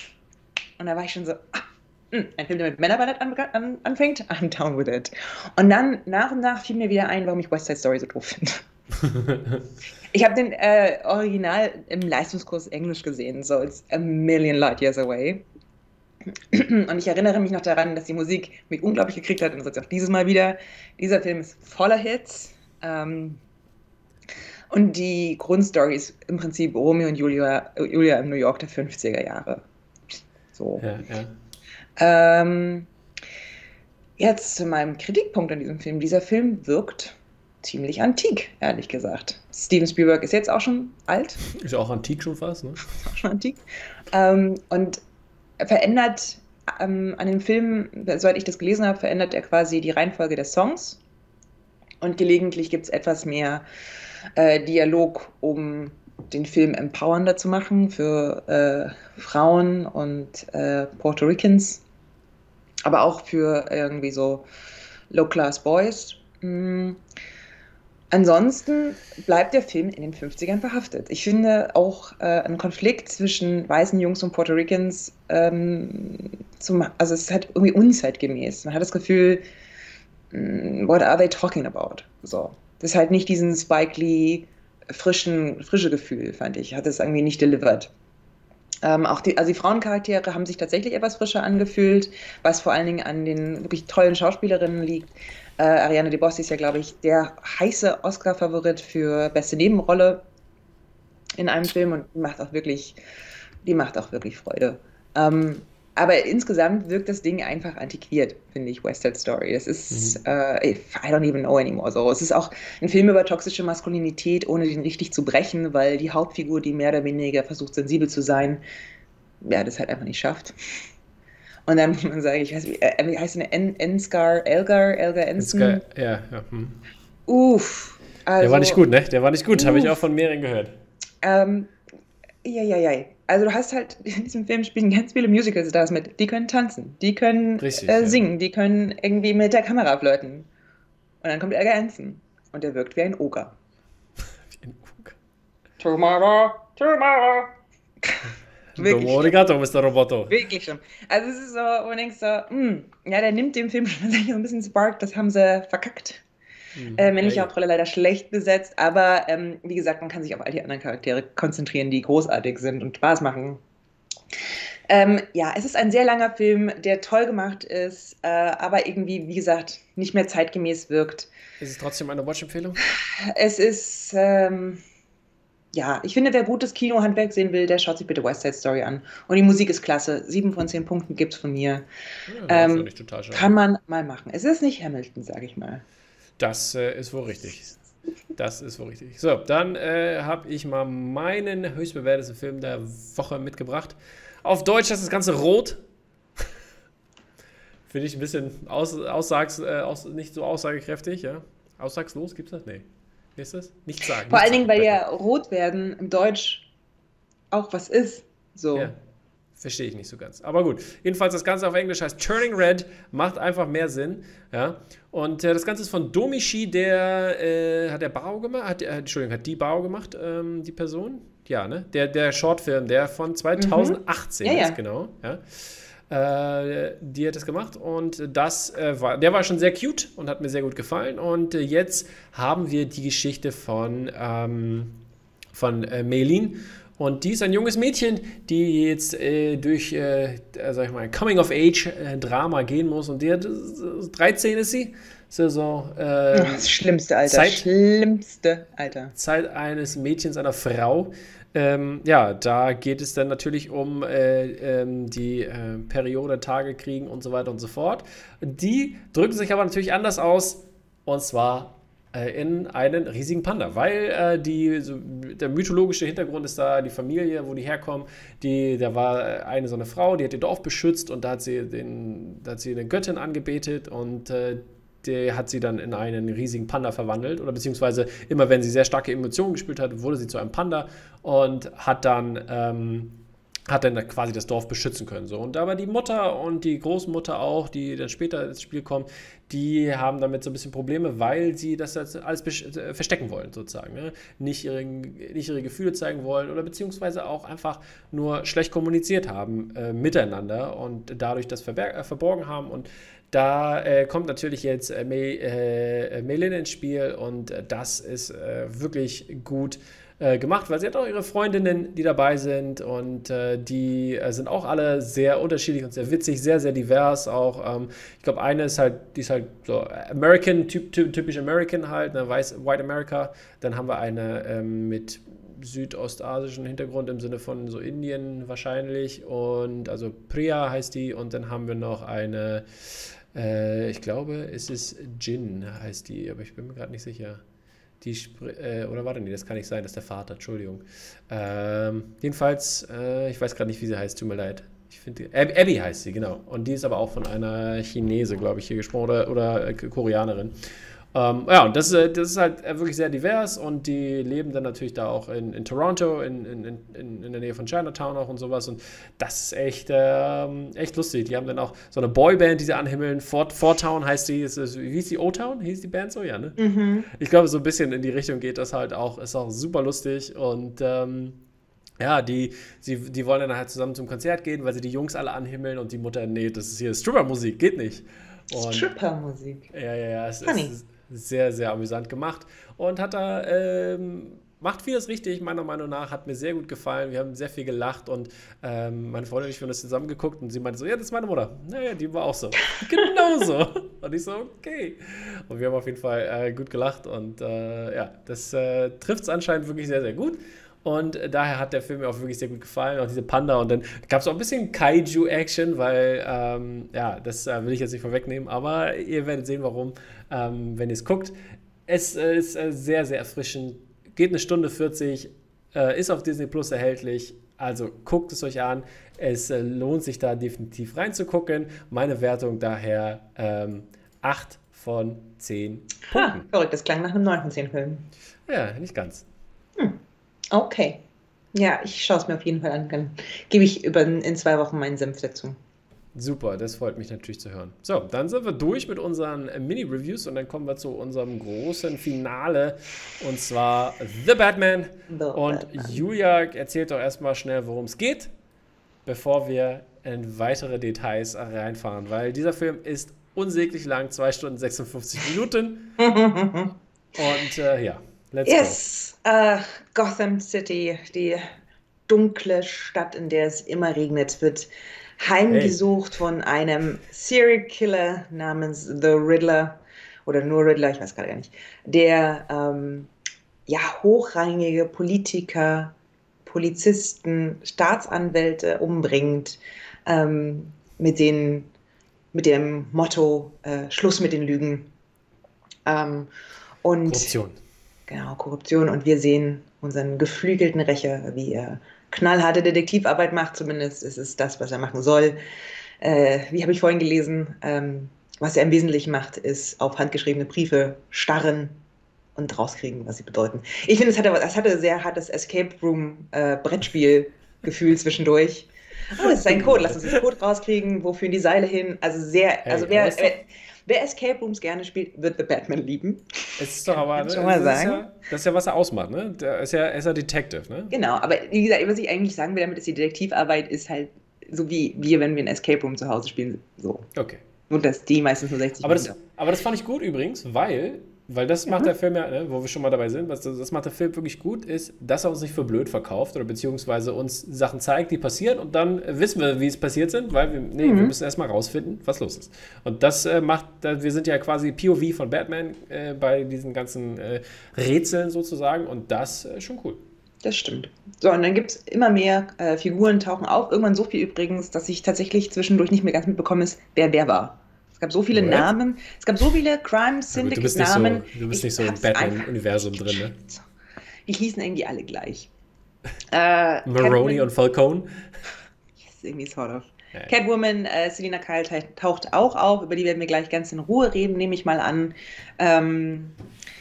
Und da war ich schon so, ah, hm, ein Film, der mit Männerballett an, an, anfängt, I'm down with it. Und dann nach und nach fiel mir wieder ein, warum ich West Side Story so doof finde. ich habe den äh, Original im Leistungskurs Englisch gesehen, so it's a million light years away. Und ich erinnere mich noch daran, dass die Musik mich unglaublich gekriegt hat und das jetzt auch dieses Mal wieder. Dieser Film ist voller Hits. Ähm, und die Grundstory ist im Prinzip Romeo und Julia, Julia im New York der 50er Jahre. So. Ja, ja. Ähm, jetzt zu meinem Kritikpunkt an diesem Film. Dieser Film wirkt ziemlich antik, ehrlich gesagt. Steven Spielberg ist jetzt auch schon alt. Ist auch antik schon fast, ne? Ist auch schon antik. Ähm, und verändert ähm, an dem Film, soweit ich das gelesen habe, verändert er quasi die Reihenfolge der Songs. Und gelegentlich gibt es etwas mehr äh, Dialog, um den Film empowernder zu machen für äh, Frauen und äh, Puerto Ricans, aber auch für irgendwie so Low-Class Boys. Mhm. Ansonsten bleibt der Film in den 50ern verhaftet. Ich finde auch äh, ein Konflikt zwischen weißen Jungs und Puerto Ricans, ähm, zum, also es ist halt irgendwie unzeitgemäß. Man hat das Gefühl, mm, what are they talking about? So. Das ist halt nicht diesen Spike Lee frischen, frische Gefühl, fand ich. Hat es irgendwie nicht delivered. Ähm, auch die, also die Frauencharaktere haben sich tatsächlich etwas frischer angefühlt, was vor allen Dingen an den wirklich tollen Schauspielerinnen liegt. Äh, Ariane DeBossi ist ja, glaube ich, der heiße Oscar-Favorit für beste Nebenrolle. in einem Film und macht auch wirklich, die macht auch wirklich Freude. Ähm, aber insgesamt wirkt das Ding einfach antiquiert, finde ich, West Side Story. Das ist, mhm. äh, I don't even know anymore. So. Es ist auch ein Film über toxische Maskulinität, ohne den richtig zu brechen, weil die Hauptfigur, die mehr oder weniger versucht, sensibel zu sein, ja, das halt einfach nicht schafft. Und dann muss man sagen, ich weiß, wie, äh, wie heißt eine Enscar, Elgar, Elgar Ensign? ja, ja. Hm. Uff. Also, der war nicht gut, ne? Der war nicht gut, habe ich auch von mehreren gehört. Ähm, ja, ja, ja. Also du hast halt, in diesem Film spielen ganz viele Musical-Stars mit. Die können tanzen, die können Richtig, äh, singen, ja. die können irgendwie mit der Kamera flirten. Und dann kommt Elgar Ensign. Und der wirkt wie ein Oger. wie ein Oger. Tomorrow, tomorrow. Wirklich. Arigato, Mr. Roboto. Wirklich schon. Also es ist so, wo du denkst so, mh, hm, ja, der nimmt dem Film schon so ein bisschen Spark, das haben sie verkackt. Mhm. Äh, männliche ja, Hauptrolle leider schlecht besetzt, aber ähm, wie gesagt, man kann sich auf all die anderen Charaktere konzentrieren, die großartig sind und Spaß machen. Ähm, ja, es ist ein sehr langer Film, der toll gemacht ist, äh, aber irgendwie, wie gesagt, nicht mehr zeitgemäß wirkt. Ist es trotzdem eine Watch-Empfehlung? Es ist, ähm, ja, ich finde, wer gutes Kinohandwerk sehen will, der schaut sich bitte West Side Story an. Und die Musik ist klasse. Sieben von zehn Punkten gibt es von mir. Ja, ähm, kann man mal machen. Es ist nicht Hamilton, sage ich mal. Das äh, ist wohl richtig. Das ist wohl richtig. So, dann äh, habe ich mal meinen höchstbewerteten Film der Woche mitgebracht. Auf Deutsch ist das Ganze rot. Finde ich ein bisschen aus, aussags, äh, aus, nicht so aussagekräftig, ja. Aussagslos gibt es das? Nee. Wie ist das? Nicht sagen. Vor allen Dingen, weil ja rot werden im Deutsch auch was ist. So. Ja. Verstehe ich nicht so ganz. Aber gut. Jedenfalls, das Ganze auf Englisch heißt Turning Red, macht einfach mehr Sinn. Ja. Und äh, das Ganze ist von Domichi, der äh, hat der Bau gemacht, hat, äh, Entschuldigung, hat die Bau gemacht, ähm, die Person? Ja, ne? Der, der Shortfilm, der von 2018 mhm. ja, ist, ja. genau. Ja. Äh, die hat es gemacht und das äh, war, der war schon sehr cute und hat mir sehr gut gefallen. Und äh, jetzt haben wir die Geschichte von, ähm, von äh, Meilin. Und die ist ein junges Mädchen, die jetzt äh, durch, äh, sag ich mal, Coming-of-Age-Drama äh, gehen muss. Und die hat 13 ist sie. So, so, äh, das schlimmste Alter. Zeit, schlimmste Alter. Zeit eines Mädchens, einer Frau. Ähm, ja, da geht es dann natürlich um äh, ähm, die äh, Periode, Tage kriegen und so weiter und so fort. Die drücken sich aber natürlich anders aus. Und zwar äh, in einen riesigen Panda, weil äh, die, so, der mythologische Hintergrund ist da, die Familie, wo die herkommen, die, da war äh, eine so eine Frau, die hat ihr Dorf beschützt und da hat sie, den, da hat sie eine Göttin angebetet und die hat sie dann in einen riesigen Panda verwandelt oder beziehungsweise immer wenn sie sehr starke Emotionen gespürt hat, wurde sie zu einem Panda und hat dann ähm, hat dann quasi das Dorf beschützen können. So. Und aber die Mutter und die Großmutter auch, die dann später ins Spiel kommen, die haben damit so ein bisschen Probleme, weil sie das alles äh, verstecken wollen, sozusagen. Ne? Nicht, ihre, nicht ihre Gefühle zeigen wollen oder beziehungsweise auch einfach nur schlecht kommuniziert haben äh, miteinander und dadurch das äh, verborgen haben. Und da äh, kommt natürlich jetzt äh, Mel äh, Melin ins Spiel und das ist wirklich gut äh, gemacht, weil sie hat auch ihre Freundinnen, die dabei sind und äh, die äh, sind auch alle sehr unterschiedlich und sehr witzig, sehr, sehr divers auch. Ähm, ich glaube, eine ist halt, die ist halt so American, typ, typisch American halt, ne, White America. Dann haben wir eine ähm, mit südostasischen Hintergrund im Sinne von so Indien wahrscheinlich und also Priya heißt die und dann haben wir noch eine, äh, ich glaube, es ist Jin heißt die, aber ich bin mir gerade nicht sicher. Die äh, oder warte, nee, das kann nicht sein, das ist der Vater, Entschuldigung. Ähm, jedenfalls, äh, ich weiß gerade nicht, wie sie heißt, tut mir leid. Ich finde, Ab Abby heißt sie, genau. Und die ist aber auch von einer Chinese, glaube ich, hier gesprochen oder, oder äh, Koreanerin. Ähm, ja, und das, das ist halt wirklich sehr divers und die leben dann natürlich da auch in, in Toronto, in, in, in, in der Nähe von Chinatown auch und sowas. Und das ist echt, ähm, echt lustig. Die haben dann auch so eine Boyband, die sie anhimmeln. Fort, Town heißt die, ist, wie hieß die O-Town? Hieß die Band so? Ja, ne? Mhm. Ich glaube, so ein bisschen in die Richtung geht das halt auch. Ist auch super lustig und ähm, ja, die, sie, die wollen dann halt zusammen zum Konzert gehen, weil sie die Jungs alle anhimmeln und die Mutter, nee, das ist hier Stripper-Musik, geht nicht. Stripper-Musik. Ja, ja, ja. Es, ist, sehr, sehr amüsant gemacht und hat da, ähm, macht vieles richtig, meiner Meinung nach, hat mir sehr gut gefallen. Wir haben sehr viel gelacht und ähm, meine Freundin und ich haben das zusammen geguckt und sie meinte so, ja, das ist meine Mutter. Naja, die war auch so. Genauso. und ich so, okay. Und wir haben auf jeden Fall äh, gut gelacht und äh, ja, das äh, trifft es anscheinend wirklich sehr, sehr gut. Und daher hat der Film mir auch wirklich sehr gut gefallen. Auch diese Panda. Und dann gab es auch ein bisschen Kaiju-Action, weil, ähm, ja, das äh, will ich jetzt nicht vorwegnehmen. Aber ihr werdet sehen, warum, ähm, wenn ihr es guckt. Es äh, ist äh, sehr, sehr erfrischend. Geht eine Stunde 40. Äh, ist auf Disney Plus erhältlich. Also guckt es euch an. Es äh, lohnt sich da definitiv reinzugucken. Meine Wertung daher ähm, 8 von 10 Punkten. Ha, verrückt, das klang nach einem 9 von 10 Film. Ja, nicht ganz. Hm. Okay. Ja, ich schaue es mir auf jeden Fall an. Dann gebe ich über, in zwei Wochen meinen Senf dazu. Super, das freut mich natürlich zu hören. So, dann sind wir durch mit unseren Mini-Reviews und dann kommen wir zu unserem großen Finale und zwar The Batman. The und Batman. Julia erzählt doch erstmal schnell, worum es geht, bevor wir in weitere Details reinfahren, weil dieser Film ist unsäglich lang, 2 Stunden 56 Minuten. und äh, ja, let's yes. uh, Gotham City, die dunkle Stadt, in der es immer regnet, wird heimgesucht hey. von einem Serial Killer namens The Riddler oder nur Riddler, ich weiß gerade gar nicht, der ähm, ja hochrangige Politiker, Polizisten, Staatsanwälte umbringt ähm, mit den mit dem Motto äh, Schluss mit den Lügen. Ähm, und Korruption. Genau, Korruption. Und wir sehen unseren geflügelten Rächer, wie er knallharte Detektivarbeit macht, zumindest ist es das, was er machen soll. Äh, wie habe ich vorhin gelesen, ähm, was er im Wesentlichen macht, ist auf handgeschriebene Briefe starren und rauskriegen, was sie bedeuten. Ich finde, es hatte, es hatte sehr hartes Escape Room äh, zwischendurch. Oh, es ist ein Code, lass uns den Code rauskriegen, wo führen die Seile hin? Also sehr, also wer, wer, wer, Escape Rooms gerne spielt, wird The Batman lieben. Es ist doch aber, ne, schon mal sagen. Ist ja, das ist ja, was er ausmacht, ne? Der ist ja, er ist ja Detective, ne? Genau, aber wie gesagt, was ich eigentlich sagen will damit, ist die Detektivarbeit ist halt so wie wir, wenn wir ein Escape Room zu Hause spielen, so. Okay. Nur, dass die meistens nur 60 aber das, aber das fand ich gut übrigens, weil weil das macht mhm. der Film ja, ne, wo wir schon mal dabei sind, was das macht der Film wirklich gut, ist, dass er uns nicht für blöd verkauft oder beziehungsweise uns Sachen zeigt, die passieren und dann wissen wir, wie es passiert sind, weil wir, nee, mhm. wir müssen erstmal rausfinden, was los ist. Und das äh, macht, wir sind ja quasi POV von Batman äh, bei diesen ganzen äh, Rätseln sozusagen und das ist schon cool. Das stimmt. So, und dann gibt es immer mehr äh, Figuren, tauchen auf. Irgendwann so viel übrigens, dass ich tatsächlich zwischendurch nicht mehr ganz mitbekommen ist, wer wer war gab so viele right. Namen, es gab so viele Crime Syndicate-Namen. So, du bist nicht so im Batman-Universum drin, ne? Die hießen irgendwie alle gleich. Äh, Maroney und Falcone? Yes, irgendwie sort of. Ja. Catwoman, äh, Selina Kyle taucht auch auf, über die werden wir gleich ganz in Ruhe reden, nehme ich mal an. Ähm,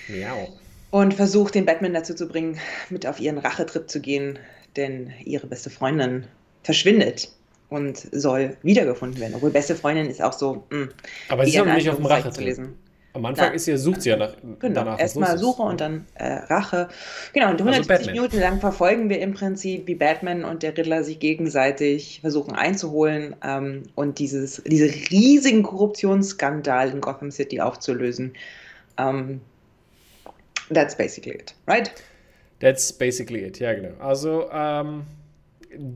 Miau. Und versucht den Batman dazu zu bringen, mit auf ihren Rachetrip zu gehen, denn ihre beste Freundin verschwindet und soll wiedergefunden werden. Obwohl beste Freundin ist auch so. Mh, hm, Aber sie ist noch nicht auf dem Rache zu lesen. Am Anfang ja. ist sie, sucht sie ja nach. Genau, erstmal Suche und dann äh, Rache. Genau, und 150 also Minuten lang verfolgen wir im Prinzip, wie Batman und der Riddler sich gegenseitig versuchen einzuholen ähm, und dieses, diese riesigen Korruptionsskandal in Gotham City aufzulösen. Ähm, that's basically it, right? That's basically it, ja, genau. Also, um, ähm,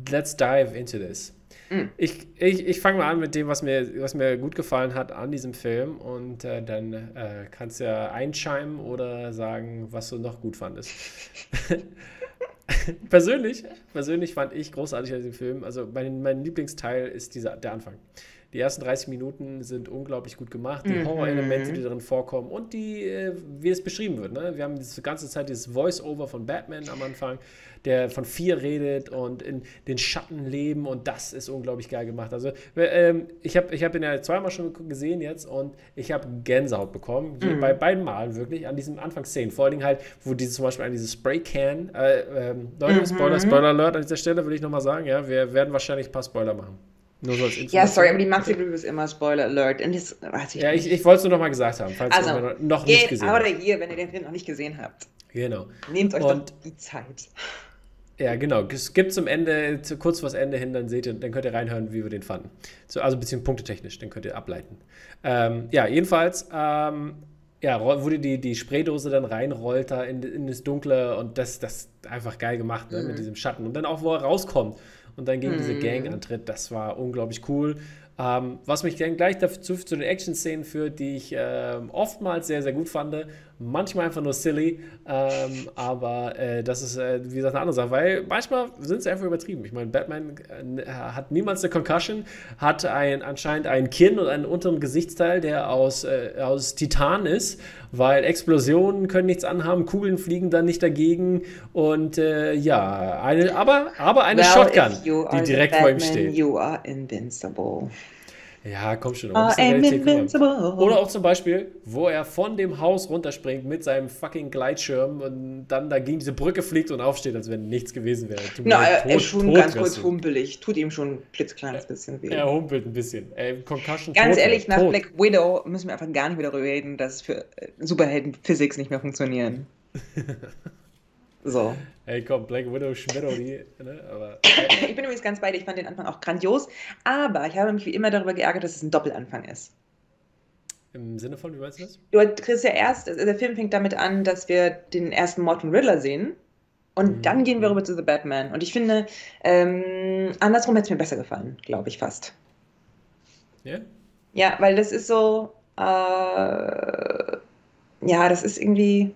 let's dive into this. Mhm. Ich, ich, ich fange mal an mit dem, was mir, was mir gut gefallen hat an diesem Film und äh, dann äh, kannst du ja einscheimen oder sagen, was du noch gut fandest. persönlich, persönlich fand ich großartig an diesem Film, also mein, mein Lieblingsteil ist dieser, der Anfang. Die ersten 30 Minuten sind unglaublich gut gemacht. Die mhm. Horror-Elemente, die darin vorkommen und die, äh, wie es beschrieben wird. Ne? Wir haben die ganze Zeit dieses Voice-Over von Batman am Anfang, der von vier redet und in den Schatten leben und das ist unglaublich geil gemacht. Also ähm, ich habe ich hab ihn ja zweimal schon gesehen jetzt und ich habe Gänsehaut bekommen. Mhm. Bei beiden Malen wirklich an diesen Anfangsszenen. Vor allen Dingen halt, wo dieses zum Beispiel an dieses Spray-Can, äh, ähm, Leute, mhm. Spoiler, Spoiler Alert an dieser Stelle, würde ich nochmal sagen, ja, wir werden wahrscheinlich ein paar Spoiler machen. Nur so als Ja, sorry, aber die Maxi Review ist immer Spoiler Alert. Das ich ja, ich, ich wollte es nur noch mal gesagt haben, falls also, ihr noch nicht gesehen habt. Oder ihr, wenn ihr den Film noch nicht gesehen habt. Genau. Nehmt euch und, doch die Zeit. Ja, genau. Es gibt zum Ende, zu, kurz vors Ende hin, dann seht ihr, dann könnt ihr reinhören, wie wir den fanden. So, also beziehungsweise punktetechnisch, dann könnt ihr ableiten. Ähm, ja, jedenfalls, ähm, ja, wo die, die Spraydose dann reinrollt da in, in das Dunkle und das, das einfach geil gemacht, ne, mhm. mit diesem Schatten. Und dann auch, wo er rauskommt und dann gegen mhm. diese Gang antritt. Das war unglaublich cool. Ähm, was mich dann gleich dazu zu den Action-Szenen führt, die ich äh, oftmals sehr, sehr gut fand. Manchmal einfach nur silly, ähm, aber äh, das ist, äh, wie gesagt, eine andere Sache, weil manchmal sind sie einfach übertrieben. Ich meine, Batman äh, hat niemals eine Concussion, hat ein, anscheinend ein Kinn und einen unteren Gesichtsteil, der aus, äh, aus Titan ist, weil Explosionen können nichts anhaben, Kugeln fliegen dann nicht dagegen und äh, ja, eine, aber, aber eine well, Shotgun, die direkt Batman, vor ihm steht. You are invincible. Ja, komm schon. Uh, Oder auch zum Beispiel, wo er von dem Haus runterspringt mit seinem fucking Gleitschirm und dann da gegen diese Brücke fliegt und aufsteht, als wenn nichts gewesen wäre. Na, er ist schon ganz kurz humpelig. Tut ihm schon ein klitzekleines bisschen weh. Er humpelt ein bisschen. Ey, Concussion ganz tot, ehrlich, nach tot. Black Widow müssen wir einfach gar nicht wieder darüber reden, dass für äh, Superhelden Physics nicht mehr funktionieren. So. Hey, komm, Black Widow, Schmidt die, ne? Aber, äh. ich bin übrigens ganz bei dir, ich fand den Anfang auch grandios, aber ich habe mich wie immer darüber geärgert, dass es ein Doppelanfang ist. Im Sinne von, wie meinst du das? Du kriegst ja erst, also der Film fängt damit an, dass wir den ersten Mord von Riddler sehen und mhm. dann gehen wir rüber zu The Batman. Und ich finde, ähm, andersrum hätte es mir besser gefallen, glaube ich fast. Ja? Yeah? Ja, weil das ist so, äh, ja, das ist irgendwie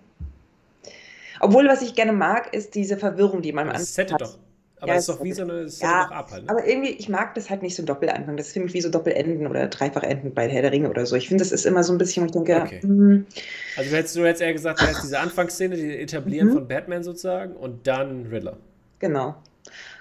obwohl, was ich gerne mag, ist diese Verwirrung, die man am Anfang hat. Doch. Aber ja, es ist doch wie so eine ja, doch ab halt, ne? Aber irgendwie, ich mag das halt nicht so Doppelanfang. Das ist für mich wie so Doppelenden oder Dreifachenden bei Herr der Ringe oder so. Ich finde, das ist immer so ein bisschen, wo ich denke, okay. mh. Also du hättest, du hättest eher gesagt, du hättest diese Anfangsszene, die Etablieren mhm. von Batman sozusagen und dann Riddler. Genau.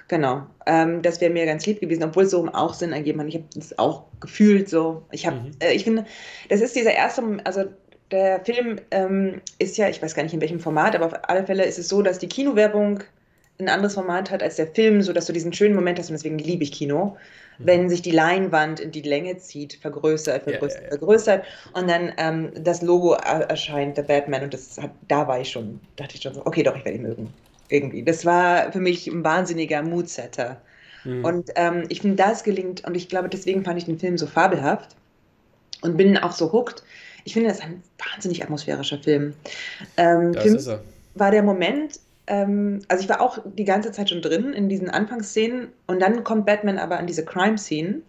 Genau. Ähm, das wäre mir ganz lieb gewesen, obwohl es so auch Sinn ergeben hat. Ich habe das auch gefühlt so. Ich habe, mhm. äh, ich finde, das ist dieser erste, also der Film ähm, ist ja, ich weiß gar nicht in welchem Format, aber auf alle Fälle ist es so, dass die Kinowerbung ein anderes Format hat als der Film, sodass du diesen schönen Moment hast und deswegen liebe ich Kino, mhm. wenn sich die Leinwand in die Länge zieht, vergrößert, vergrößert, ja, ja, ja. vergrößert und dann ähm, das Logo erscheint, der Batman und das hat, da war ich schon, dachte ich schon so, okay, doch, ich werde ihn mögen. Irgendwie. Das war für mich ein wahnsinniger Moodsetter. Mhm. Und ähm, ich finde, das gelingt und ich glaube, deswegen fand ich den Film so fabelhaft und bin auch so hooked, ich finde, das ist ein wahnsinnig atmosphärischer Film. Ähm, das ist er. War der Moment, ähm, also ich war auch die ganze Zeit schon drin in diesen Anfangsszenen und dann kommt Batman aber an diese Crime-Scene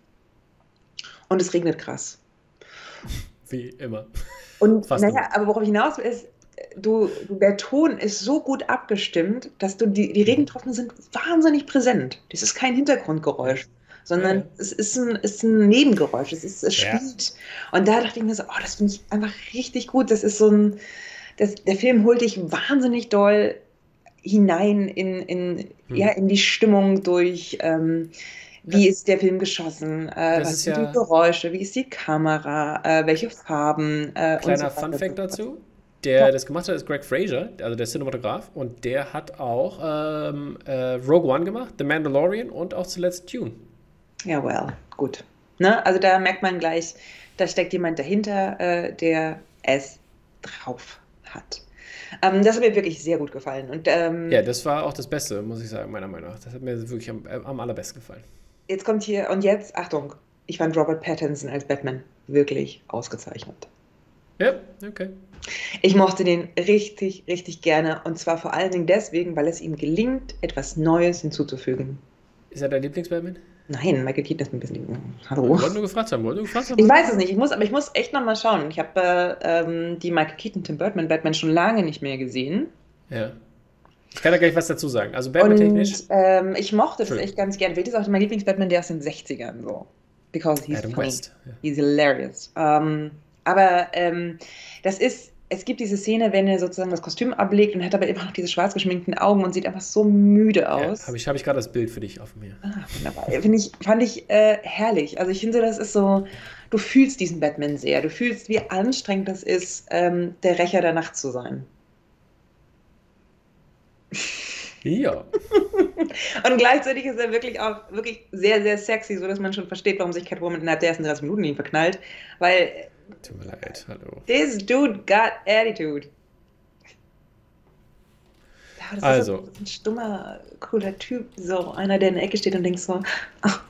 und es regnet krass. Wie immer. Und Fast naja, aber worauf ich hinaus will, ist, du, der Ton ist so gut abgestimmt, dass du die, die Regentropfen sind wahnsinnig präsent. Das ist kein Hintergrundgeräusch sondern mhm. es ist ein, ist ein Nebengeräusch, es, ist, es spielt. Ja. Und da dachte ich mir so, oh, das finde ich einfach richtig gut. Das ist so ein, das, der Film holt dich wahnsinnig doll hinein in, in, mhm. ja, in die Stimmung durch. Ähm, wie ist der Film geschossen? Äh, was sind ja die Geräusche? Wie ist die Kamera? Äh, welche Farben? Äh, Kleiner so Fun Fact dazu. Der ja. das gemacht hat, ist Greg Fraser, also der Cinematograph. Und der hat auch ähm, äh, Rogue One gemacht, The Mandalorian und auch zuletzt Dune. Ja, well, gut. Ne? Also da merkt man gleich, da steckt jemand dahinter, äh, der es drauf hat. Ähm, das hat mir wirklich sehr gut gefallen. Und, ähm, ja, das war auch das Beste, muss ich sagen, meiner Meinung nach. Das hat mir wirklich am, am allerbesten gefallen. Jetzt kommt hier, und jetzt, Achtung, ich fand Robert Pattinson als Batman wirklich ausgezeichnet. Ja, okay. Ich mochte den richtig, richtig gerne. Und zwar vor allen Dingen deswegen, weil es ihm gelingt, etwas Neues hinzuzufügen. Ist er dein Lieblings-Batman? Nein, Michael Keaton ist ein bisschen. Hallo. Wollte nur gefragt haben, wollte nur gefragt haben. Ich weiß es nicht, ich muss, aber ich muss echt nochmal schauen. Ich habe äh, ähm, die Michael Keaton, Tim Burton, Batman schon lange nicht mehr gesehen. Ja. Ich kann da gleich was dazu sagen. Also Batman-technisch. Ähm, ich mochte das echt ganz gern. Das ist auch mein Lieblings-Batman, der aus den 60ern so. Because he's Adam funny. West. Ja. He's hilarious. Ähm, aber ähm, das ist es gibt diese Szene, wenn er sozusagen das Kostüm ablegt und hat aber immer noch diese schwarz geschminkten Augen und sieht einfach so müde aus. Ja, habe ich, hab ich gerade das Bild für dich auf mir. Ah, wunderbar. Ich, fand ich äh, herrlich. Also ich finde, das ist so, du fühlst diesen Batman sehr. Du fühlst, wie anstrengend das ist, ähm, der Rächer der Nacht zu sein. Ja. und gleichzeitig ist er wirklich auch wirklich sehr, sehr sexy, sodass man schon versteht, warum sich Catwoman innerhalb der ersten 30 Minuten ihn verknallt. Weil Tut mir leid, hallo. This dude got attitude. Ja, das also. ist so ein stummer, cooler Typ. So einer, der in der Ecke steht und denkt so, ach,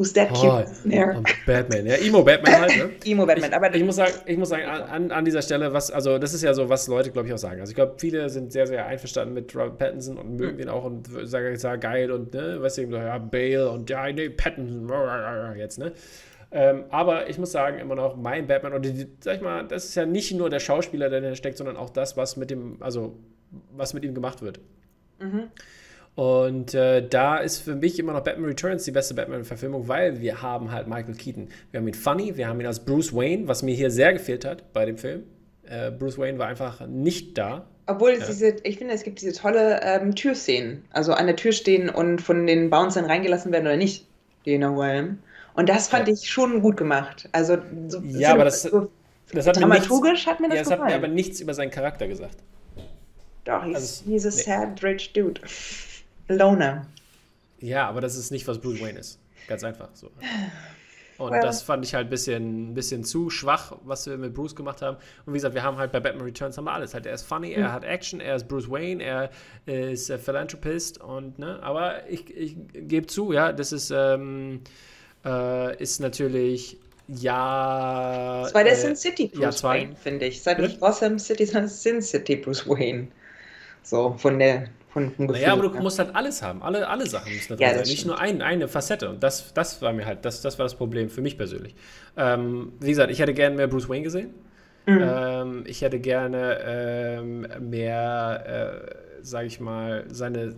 who's that cute? Oh, Batman, ja, Emo-Batman halt, ne? Emo-Batman, aber. Ich muss sagen, ich muss sagen an, an dieser Stelle, was, also das ist ja so, was Leute, glaube ich, auch sagen. Also ich glaube, viele sind sehr, sehr einverstanden mit Robert Pattinson und mögen mhm. den auch und sagen, sagen geil und, ne, weißt du, ja, Bale und ja, nee, Pattinson, jetzt, ne? Ähm, aber ich muss sagen, immer noch mein Batman, oder die, sag ich mal, das ist ja nicht nur der Schauspieler, der da steckt, sondern auch das, was mit dem, also was mit ihm gemacht wird. Mhm. Und äh, da ist für mich immer noch Batman Returns die beste Batman-Verfilmung, weil wir haben halt Michael Keaton. Wir haben ihn funny, wir haben ihn als Bruce Wayne, was mir hier sehr gefehlt hat bei dem Film. Äh, Bruce Wayne war einfach nicht da. Obwohl ja. diese, ich finde, es gibt diese tolle ähm, Türszenen. Also an der Tür stehen und von den Bouncern reingelassen werden oder nicht, die in der Und das fand ja. ich schon gut gemacht. Also so, ja, aber das, so das hat dramaturgisch nichts, hat mir das ja, das gefallen. hat mir aber nichts über seinen Charakter gesagt. Doch, he's, also, he's a nee. sad rich dude. Loner. Ja, aber das ist nicht, was Bruce Wayne ist. Ganz einfach so. Und well. das fand ich halt ein bisschen, bisschen zu schwach, was wir mit Bruce gemacht haben. Und wie gesagt, wir haben halt bei Batman Returns haben wir alles. Halt, er ist funny, mhm. er hat Action, er ist Bruce Wayne, er ist äh, Philanthropist und ne, aber ich, ich gebe zu, ja, das ist, ähm, äh, ist natürlich ja. Das war der äh, Sin City Bruce ja, Wayne, finde ich. Seit nicht Gotham City, sondern Sin City Bruce Wayne. So, von der von, naja, aber du musst halt alles haben. Alle, alle Sachen müssen da ja, sein. Nicht nur ein, eine Facette. Und das, das war mir halt, das, das war das Problem für mich persönlich. Ähm, wie gesagt, ich hätte gerne mehr Bruce Wayne gesehen. Mhm. Ähm, ich hätte gerne ähm, mehr, äh, sage ich mal, seine,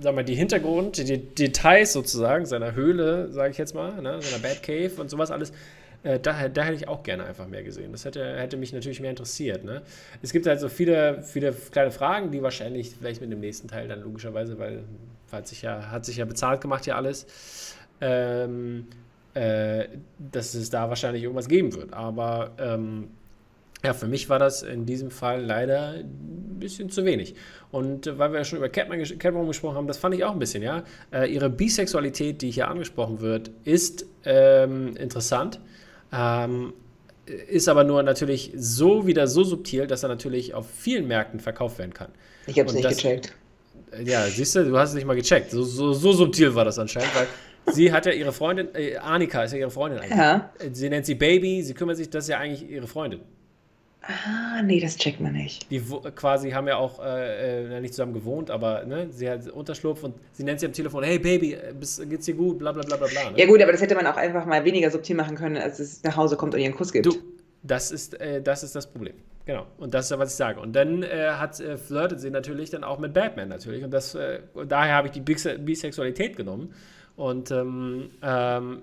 sag mal, die Hintergrund, die, Details sozusagen, seiner Höhle, sage ich jetzt mal, ne, seiner Batcave und sowas alles äh, da, da, hätte ich auch gerne einfach mehr gesehen. Das hätte, hätte mich natürlich mehr interessiert. Ne? Es gibt halt so viele, viele kleine Fragen, die wahrscheinlich vielleicht mit dem nächsten Teil dann logischerweise, weil hat sich ja, hat sich ja bezahlt gemacht ja alles, ähm, äh, dass es da wahrscheinlich irgendwas geben wird. Aber ähm, ja, für mich war das in diesem Fall leider ein bisschen zu wenig. Und äh, weil wir ja schon über Catman, Catwoman gesprochen haben, das fand ich auch ein bisschen, ja. Äh, ihre Bisexualität, die hier angesprochen wird, ist ähm, interessant. Ähm, ist aber nur natürlich so wieder so subtil, dass er natürlich auf vielen Märkten verkauft werden kann. Ich habe es nicht das, gecheckt. Ja, siehst du, du hast es nicht mal gecheckt. So, so, so subtil war das anscheinend, weil sie hat ja ihre Freundin, äh, Annika ist ja ihre Freundin eigentlich. Ja. Sie nennt sie Baby, sie kümmert sich, das ist ja eigentlich ihre Freundin. Ah, nee, das checkt man nicht. Die quasi haben ja auch äh, äh, nicht zusammen gewohnt, aber ne, sie hat Unterschlupf und sie nennt sie am Telefon, hey Baby, äh, bist, geht's dir gut, bla bla bla bla. Ne? Ja gut, aber das hätte man auch einfach mal weniger subtil machen können, als es nach Hause kommt und ihr einen Kuss gibt. Du, das ist, äh, das ist das Problem. Genau. Und das ist ja, was ich sage. Und dann äh, hat, äh, flirtet sie natürlich dann auch mit Batman natürlich. Und das, daher habe ich die Bisexualität genommen. Und ähm, ähm,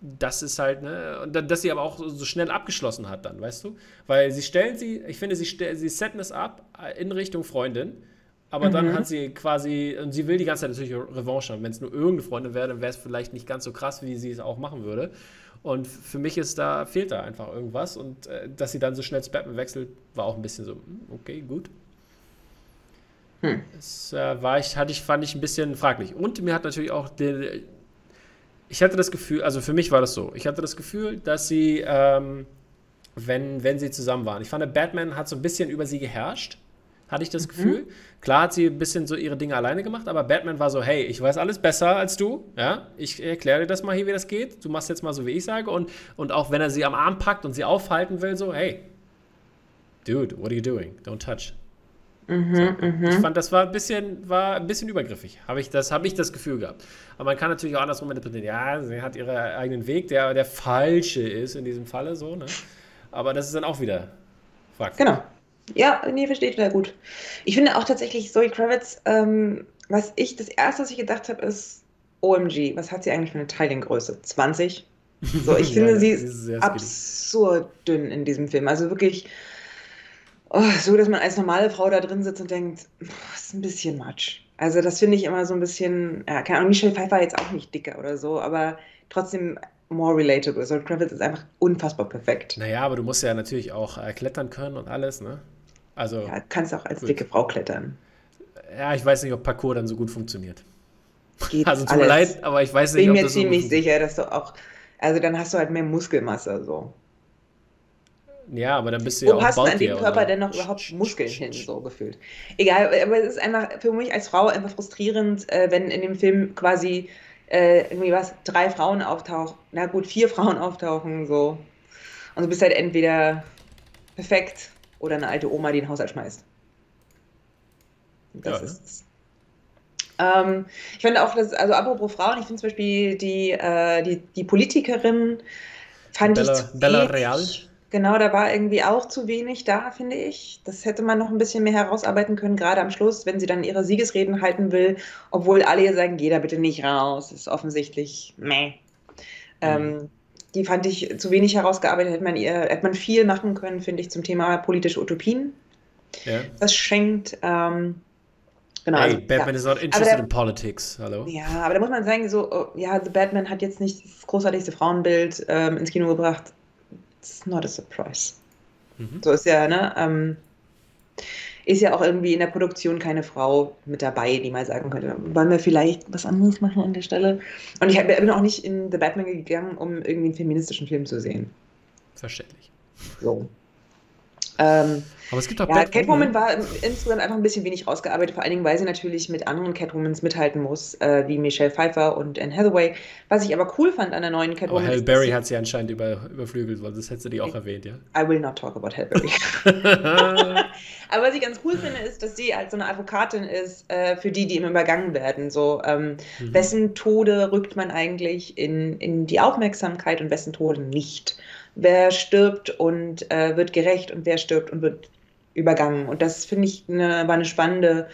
das ist halt, ne, und dass sie aber auch so schnell abgeschlossen hat dann, weißt du? Weil sie stellen sie, ich finde, sie, sie setten es ab in Richtung Freundin, aber mhm. dann hat sie quasi, und sie will die ganze Zeit natürlich Revanche haben. Wenn es nur irgendeine Freundin wäre, dann wäre es vielleicht nicht ganz so krass, wie sie es auch machen würde. Und für mich ist da, fehlt da einfach irgendwas. Und äh, dass sie dann so schnell zu Batman wechselt, war auch ein bisschen so, hm, okay, gut. Hm. Das äh, war ich, hatte ich, fand ich ein bisschen fraglich. Und mir hat natürlich auch die, ich hatte das Gefühl, also für mich war das so, ich hatte das Gefühl, dass sie, ähm, wenn, wenn sie zusammen waren, ich fand, Batman hat so ein bisschen über sie geherrscht, hatte ich das mhm. Gefühl. Klar hat sie ein bisschen so ihre Dinge alleine gemacht, aber Batman war so, hey, ich weiß alles besser als du, ja, ich erkläre dir das mal hier, wie das geht, du machst jetzt mal so, wie ich sage und, und auch wenn er sie am Arm packt und sie aufhalten will, so, hey, dude, what are you doing? Don't touch. Mhm, so. Mhm. Ich fand, das war ein bisschen, war ein bisschen übergriffig. Habe ich, das, hab ich das Gefühl gehabt. Aber man kann natürlich auch andersrum interpretieren. Ja, sie hat ihren eigenen Weg, der der falsche ist in diesem Falle so. Ne? Aber das ist dann auch wieder fragwürdig. Genau. Ja, nee, verstehe ich wieder gut. Ich finde auch tatsächlich Zoe Kravitz, ähm, was ich, das erste, was ich gedacht habe, ist, OMG, was hat sie eigentlich für eine Teilinggröße? 20? So, ich finde, ja, sie ist absurd dünn in diesem Film. Also wirklich, oh, so, dass man als normale Frau da drin sitzt und denkt, das ist ein bisschen Matsch. Also das finde ich immer so ein bisschen, ja, keine Ahnung, Michelle Pfeiffer jetzt auch nicht dicker oder so, aber trotzdem more relatable. So Kravitz ist einfach unfassbar perfekt. Naja, aber du musst ja natürlich auch äh, klettern können und alles, ne? Also. Ja, kannst auch als gut. dicke Frau klettern. Ja, ich weiß nicht, ob Parkour dann so gut funktioniert. Geht also tut mir leid, aber ich weiß nicht, Bin ob das so Bin mir ziemlich sicher, dass du auch, also dann hast du halt mehr Muskelmasse so. Ja, aber dann bist du Wo ja auch passt an dem Körper denn noch überhaupt Muskeln hin, so gefühlt? Egal, aber es ist einfach für mich als Frau einfach frustrierend, äh, wenn in dem Film quasi äh, irgendwie was, drei Frauen auftauchen, na gut, vier Frauen auftauchen, so. Und du bist halt entweder perfekt oder eine alte Oma, die den Haushalt schmeißt. Das ja, ist. Ähm, ich finde auch, dass, also apropos Frauen, ich finde zum Beispiel die, äh, die, die Politikerin fand Bella, ich Bella. Real. Genau, da war irgendwie auch zu wenig da, finde ich. Das hätte man noch ein bisschen mehr herausarbeiten können, gerade am Schluss, wenn sie dann ihre Siegesreden halten will, obwohl alle ihr sagen, geh da bitte nicht raus. Ist offensichtlich, meh. Ähm, die fand ich zu wenig herausgearbeitet, hätte man, ihr, hätte man viel machen können, finde ich, zum Thema politische Utopien. Ja. Das schenkt, ähm, genau. Hey, also, Batman ja. is not interested der- in politics. Hallo? Ja, aber da muss man sagen, so, oh, ja, The Batman hat jetzt nicht das großartigste Frauenbild ähm, ins Kino gebracht. It's not a surprise. Mhm. So ist ja, ne? Ähm, ist ja auch irgendwie in der Produktion keine Frau mit dabei, die mal sagen könnte, wollen wir vielleicht was anderes machen an der Stelle? Und ich bin auch nicht in The Batman gegangen, um irgendwie einen feministischen Film zu sehen. Verständlich. So. Ähm, Aber es gibt auch ja, Batwoman. Catwoman war im- insgesamt einfach ein bisschen wenig rausgearbeitet, vor allen Dingen, weil sie natürlich mit anderen Catwomans mithalten muss, äh, wie Michelle Pfeiffer und Anne Hathaway. Was ich aber cool fand an der neuen Aber Catwoman Halle ist, dass Berry sie- hat sie anscheinend über, überflügelt, weil das hätte sie die auch erwähnt, ja. I will not talk about Halle Berry. Aber was ich ganz cool finde, ist, dass sie als so eine Advokatin ist äh, für die, die immer übergangen werden. So, ähm, Mhm. wessen Tode rückt man eigentlich in, in die Aufmerksamkeit und wessen Tode nicht? Wer stirbt und äh, wird gerecht und wer stirbt und wird übergangen? Und das finde ich eine, war eine spannende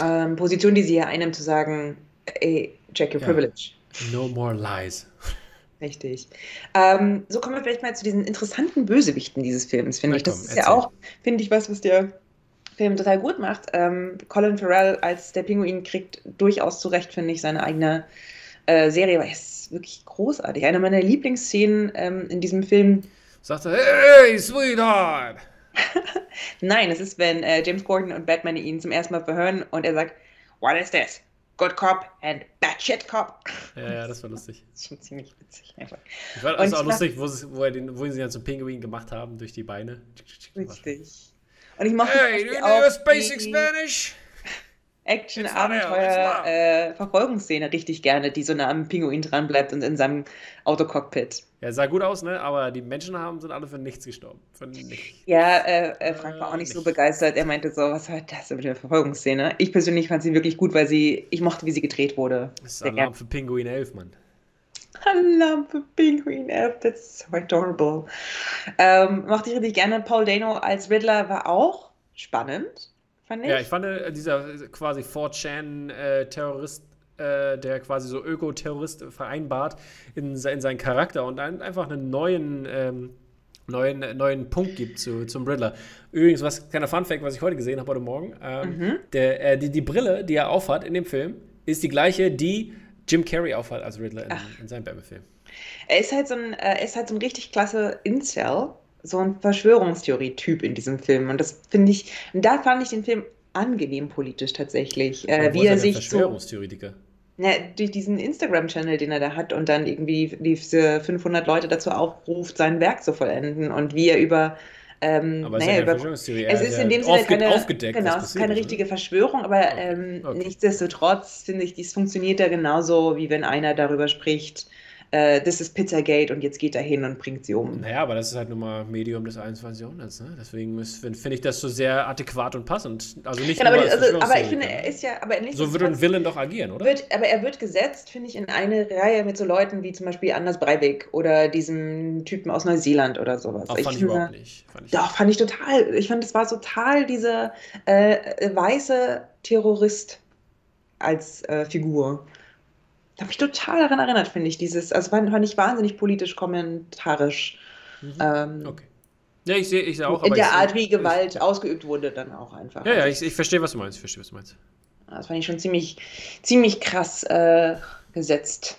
ähm, Position, die sie hier einnimmt, zu sagen, ey, check your Ja. privilege. No more lies. Richtig. Ähm, so kommen wir vielleicht mal zu diesen interessanten Bösewichten dieses Films, finde ich. Das komm, ist ja erzähl. auch, finde ich, was, was der Film total gut macht. Ähm, Colin Farrell als der Pinguin kriegt durchaus zu Recht, finde ich, seine eigene äh, Serie, weil es ist wirklich großartig. Eine meiner Lieblingsszenen ähm, in diesem Film. Sagt er, hey, sweetheart! Nein, es ist, wenn äh, James Gordon und Batman ihn zum ersten Mal verhören und er sagt, What is this? Good cop and bad shit cop. Ja, ja, das war lustig. Das ist schon ziemlich witzig. Einfach. Ich fand Und es auch lustig, wo, sie, wo, er den, wo sie ihn zum Pinguin gemacht haben, durch die Beine. Richtig. Und ich mochte Hey, do you know basic Spanish? Action, It's Abenteuer, äh, Verfolgungsszene richtig gerne, die so nah am Pinguin dran bleibt und in seinem Autocockpit. Ja, sah gut aus, ne? Aber die Menschen haben, sind alle für nichts gestorben. Für nichts. Ja, äh, äh, Frank war auch Äh, nicht so nicht. begeistert. Er meinte so, was war das mit der Verfolgungsszene? Ich persönlich fand sie wirklich gut, weil sie, ich mochte, wie sie gedreht wurde. Das ist Sehr Alarm für Pinguin 11, Mann. Alarm für Pinguin F, that's so adorable. Ähm, mochte ich richtig gerne. Paul Dano als Riddler war auch spannend, fand ich. Ja, ich fand äh, dieser quasi 4chan-Terrorist, äh, der quasi so Öko-Terrorist vereinbart in, in seinen Charakter und ein, einfach einen neuen, ähm, neuen, neuen Punkt gibt zu, zum Riddler. Übrigens, was kleiner Funfact, was ich heute gesehen habe, heute Morgen, ähm, Mhm. der, äh, die, die Brille, die er aufhat in dem Film, ist die gleiche, die Jim Carrey aufhat als Riddler in, in seinem Batman-Film. Er ist halt so ein, äh, er ist halt so ein richtig klasse Incel, so ein Verschwörungstheorie-Typ in diesem Film. Und das finde ich, da fand ich den Film angenehm politisch tatsächlich. Äh, wie er sich so, Verschwörungstheoretiker. na, durch diesen Instagram-Channel, den er da hat und dann irgendwie diese 500 Leute dazu aufruft, sein Werk zu vollenden und wie er über, ähm, Aber es ist naja, über es ist in dem Sinne keine, aufgedeckt, genau, es ist keine richtige ne? Verschwörung, aber Okay, ähm, okay. nichtsdestotrotz finde ich, dies funktioniert ja genauso, wie wenn einer darüber spricht, äh, das ist Pizzagate und jetzt geht er hin und bringt sie um. Naja, aber das ist halt nun mal Medium des 21. Jahrhunderts. Ne? Deswegen finde find ich das so sehr adäquat und passend. Also nicht Genau, aber, nur als also, aber ich finde, Verschwörungstheoretiker. er ist ja, aber So würde ein Villain doch agieren, oder? wird, aber er wird gesetzt, finde ich, in eine Reihe mit so Leuten wie zum Beispiel Anders Breivik oder diesem Typen aus Neuseeland oder sowas. Auch fand ich finde- überhaupt nicht. Fand ich Doch, fand ich total. Ich fand, es war total dieser äh, weiße Terrorist als äh, Figur. Da habe ich total daran erinnert, finde ich. Dieses, also fand, fand ich wahnsinnig politisch kommentarisch. Mhm. Ähm, Okay. Ja, ich sehe ich seh auch. in der ich, Art, wie ich- Gewalt ausgeübt wurde, dann auch einfach. Ja, ja, Also, ich, ich verstehe, was du meinst. Ich verstehe, was du meinst. Das fand ich schon ziemlich, ziemlich krass äh, gesetzt.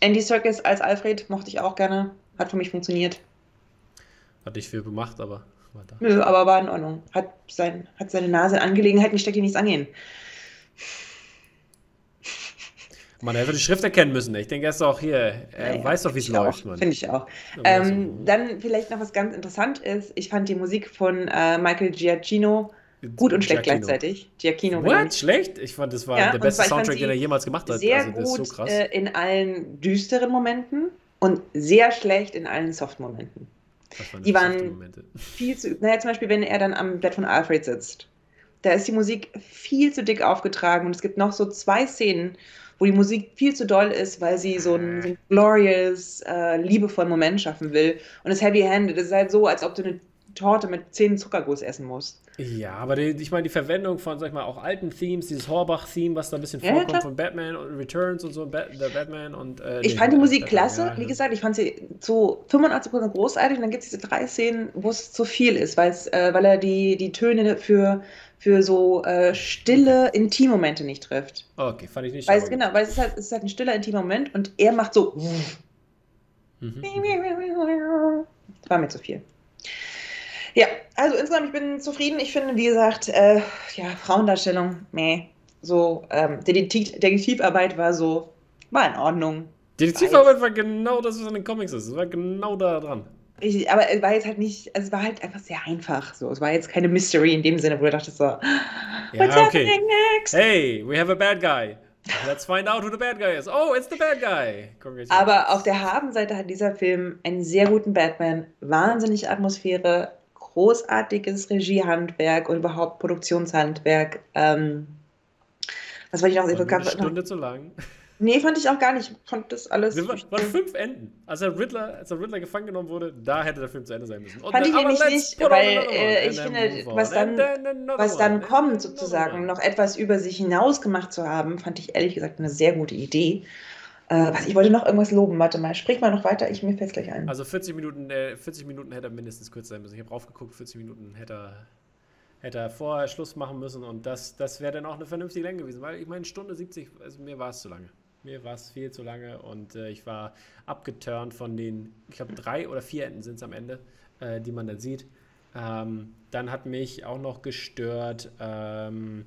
Andy Serkis als Alfred mochte ich auch gerne. Hat für mich funktioniert. Hat nicht viel gemacht, aber war da. Nö, aber war in Ordnung. Hat, sein, hat seine Nase in Angelegenheiten gesteckt, die nichts angehen. Man hätte die Schrift erkennen müssen. Ich denke, er ist auch hier. Er Ja, ja, weiß doch, wie es läuft. Finde ich auch. Ähm, so- dann vielleicht noch was ganz interessant ist. Ich fand die Musik von äh, Michael Giacchino gut und schlecht Giacchino. gleichzeitig. Giacchino. What? Schlecht? Ich fand, das war Ja, der beste zwar, Soundtrack, den er jemals gemacht hat. Sehr also, das gut ist so krass. äh, in allen düsteren Momenten und sehr schlecht in allen Soft-Momenten. Waren die waren-. Viel zu. Naja, zum Beispiel, wenn er dann am Bett von Alfred sitzt Da ist die Musik viel zu dick aufgetragen und es gibt noch so zwei Szenen, wo die Musik viel zu doll ist, weil sie so einen, so einen glorious, äh, liebevollen Moment schaffen will. Und das Heavy-Handed ist halt so, als ob du eine Torte mit zehn Zuckerguss essen musst. Ja, aber die, ich meine, die Verwendung von, sag ich mal, auch alten Themes, dieses Horbach-Theme, was da ein bisschen ja, vorkommt klar. von Batman und Returns und so, Bat The Batman und. Äh, ich fand die Musik Batman, klasse, ja, wie gesagt, ich fand sie zu 85% großartig und dann gibt es diese drei Szenen, wo es zu viel ist, äh, weil er die, die Töne für, für so äh, stille Intimmomente nicht trifft. Okay, fand ich nicht weil es, Genau, weil es ist, halt, es ist halt ein stiller intimer Moment und er macht so. Mhm. Das war mir zu viel. Ja, also insgesamt, ich bin zufrieden. Ich finde, wie gesagt, äh, ja, Frauendarstellung, meh. So, ähm, Detektiv Detektivarbeit war so, war in Ordnung. Detektivarbeit war genau das, was in den Comics ist. Es war genau da dran. Ich, aber es war jetzt halt nicht, also es war halt einfach sehr einfach. So. Es war jetzt keine Mystery in dem Sinne, wo du dachtest so, what's ja, okay. happening next? Hey, we have a bad guy. Let's find out who the bad guy is. Oh, it's the bad guy. Aber auf der Habenseite hat dieser Film einen sehr guten Batman, wahnsinnig Atmosphäre, großartiges Regiehandwerk und überhaupt Produktionshandwerk. Ähm, was wollte ich noch? War eine Stunde zu lang. Nee, fand ich auch gar nicht. Ich fand das alles. Wir waren fünf Enden. Als der, Riddler, als der Riddler gefangen genommen wurde, da hätte der Film zu Ende sein müssen. Und fand ich nämlich nicht, weil äh, ich finde, was dann, was dann kommt, sozusagen, noch etwas über sich hinaus gemacht zu haben, fand ich ehrlich gesagt eine sehr gute Idee. Äh, was, ich wollte noch irgendwas loben. Warte mal, sprich mal noch weiter. Ich, mir fällt gleich ein. Also 40 Minuten, äh, 40 Minuten hätte er mindestens kurz sein müssen. Ich habe raufgeguckt, 40 Minuten hätte er, hätte er vorher Schluss machen müssen. Und das, das wäre dann auch eine vernünftige Länge gewesen. Weil ich meine, Stunde 70, also mir war es zu lange. Mir war es viel zu lange. Und äh, ich war abgeturnt von den, ich glaube, drei oder vier Enden sind es am Ende, äh, die man dann sieht. Ähm, dann hat mich auch noch gestört, ähm,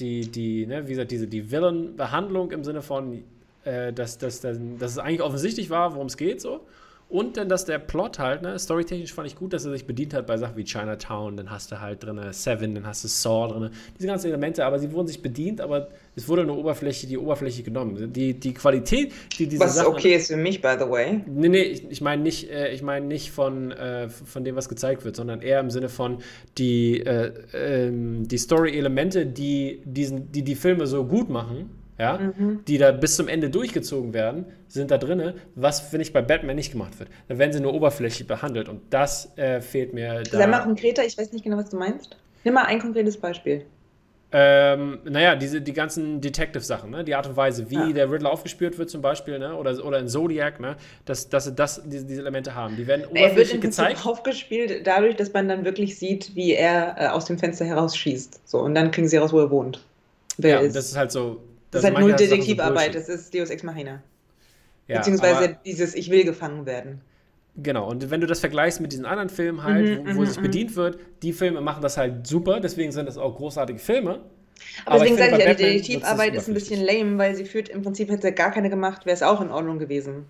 die, die, ne, wie gesagt, diese, die Villain-Behandlung im Sinne von, äh, dass, dass, dass, dass es eigentlich offensichtlich war, worum es geht so. Und dann, dass der Plot halt, ne, storytechnisch fand ich gut, dass er sich bedient hat bei Sachen wie Chinatown, dann hast du halt drin Seven, dann hast du Saw drin, diese ganzen Elemente, aber sie wurden sich bedient, aber es wurde eine Oberfläche, die Oberfläche genommen. Die, die Qualität, die diese Was Sachen, okay ist für mich, by the way. Nee, nee, ich, ich meine nicht, äh, ich mein nicht von, äh, von dem, was gezeigt wird, sondern eher im Sinne von die, äh, ähm, die Story-Elemente, die, diesen, die die Filme so gut machen ja, mhm. die da bis zum Ende durchgezogen werden, sind da drin, was, finde ich, bei Batman nicht gemacht wird. Da werden sie nur oberflächlich behandelt und das äh, fehlt mir da. Sei mal konkreter, ich weiß nicht genau, was du meinst. Nimm mal ein konkretes Beispiel. Ähm, naja, diese, die ganzen Detective-Sachen, ne? die Art und Weise, wie ja. der Riddler aufgespürt wird zum Beispiel, ne? oder, oder in Zodiac, ne? dass, dass sie das, diese, diese Elemente haben. Die werden oberflächlich er wird im gezeigt. aufgespielt dadurch, dass man dann wirklich sieht, wie er äh, aus dem Fenster herausschießt. So, und dann kriegen sie raus, wo er wohnt. Wer ja, ist. das ist halt so das, ist halt null Detektivarbeit, so das ist Deus Ex Machina. Ja, Beziehungsweise dieses Ich will gefangen werden. Genau, und wenn du das vergleichst mit diesen anderen Filmen halt, mhm, wo, wo mhm, sich mhm. bedient wird, die Filme machen das halt super, deswegen sind das auch großartige Filme. Aber, aber deswegen sage ich ja, die Detektivarbeit ist ein bisschen lame, weil sie führt, im Prinzip hätte er gar keine gemacht, wäre es auch in Ordnung gewesen.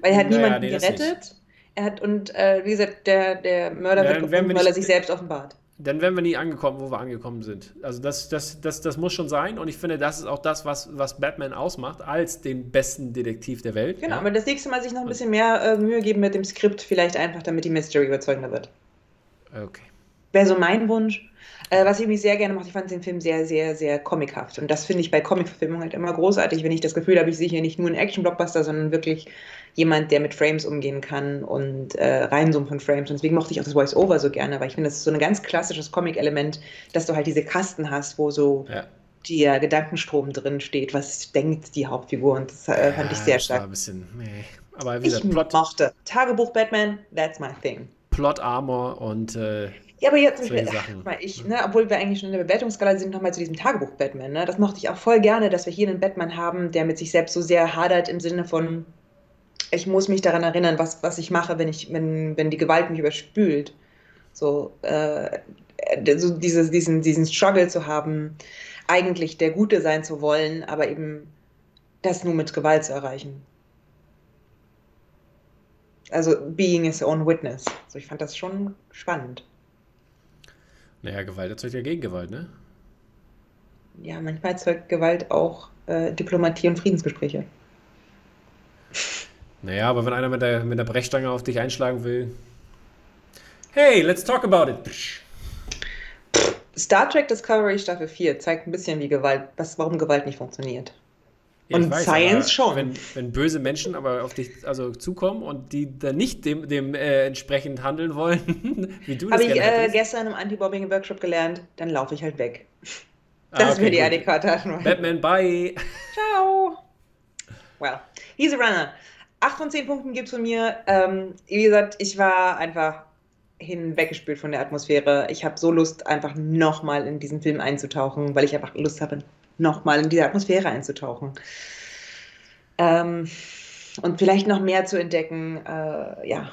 Weil er hat naja, niemanden nee, gerettet. Er hat, und äh, wie gesagt, der, der Mörder ja, wird gefunden, weil er sich selbst offenbart dann wären wir nie angekommen, wo wir angekommen sind. Also das, das, das, das muss schon sein und ich finde, das ist auch das, was, was Batman ausmacht, als den besten Detektiv der Welt. Genau, ja. aber das nächste Mal sich noch ein bisschen mehr äh, Mühe geben mit dem Skript, vielleicht einfach, damit die Mystery überzeugender wird. Okay. Wäre so mein Wunsch. Äh, was ich mich sehr gerne mache, ich fand den Film sehr, sehr, sehr comichaft. Und das finde ich bei Comic-Verfilmungen halt immer großartig, wenn ich das Gefühl habe, ich sehe hier nicht nur einen Action-Blockbuster, sondern wirklich jemand, der mit Frames umgehen kann und äh, Reinsummen von Frames. Und deswegen mochte ich auch das Voice-Over so gerne, weil ich finde, das ist so ein ganz klassisches Comic-Element, dass du halt diese Kasten hast, wo so ja. der Gedankenstrom drin steht, was denkt die Hauptfigur. Und das äh, fand ja, ich sehr stark. War ein bisschen, nee. Aber wie gesagt, ich Plot, mochte. Tagebuch Batman, that's my thing. Plot Armor und äh, ja, aber jetzt, Beispiel, ach, ich, ne, obwohl wir eigentlich schon in der Bewertungsskala sind, nochmal zu diesem Tagebuch Batman. Ne? Das mochte ich auch voll gerne, dass wir hier einen Batman haben, der mit sich selbst so sehr hadert im Sinne von, ich muss mich daran erinnern, was, was ich mache, wenn, ich, wenn, wenn die Gewalt mich überspült. So, äh, so dieses, diesen, diesen Struggle zu haben, eigentlich der Gute sein zu wollen, aber eben das nur mit Gewalt zu erreichen. Also being his own witness. Also ich fand das schon spannend. Naja, Gewalt erzeugt ja Gegengewalt, ne? Ja, manchmal erzeugt Gewalt auch äh, Diplomatie und Friedensgespräche. Naja, aber wenn einer mit der, mit der Brechstange auf dich einschlagen will. Hey, let's talk about it. Star Trek Discovery Staffel 4 zeigt ein bisschen, wie Gewalt, was, warum Gewalt nicht funktioniert. Ja, und weiß, Science schon. Wenn, wenn, böse Menschen aber auf dich also zukommen und die dann nicht dem, dem äh, entsprechend handeln wollen, wie du das Habe ich äh, gestern im Anti-Bombing-Workshop gelernt, dann laufe ich halt weg. Ah, das ah, okay, wäre die adäquate Batman, bye. Ciao. Well, he's a runner. 8 von 10 Punkten gibt es von mir. Ähm, wie gesagt, ich war einfach hinweggespült von der Atmosphäre. Ich habe so Lust, einfach nochmal in diesen Film einzutauchen, weil ich einfach Lust habe, nochmal in diese Atmosphäre einzutauchen. Ähm, und vielleicht noch mehr zu entdecken, äh, ja,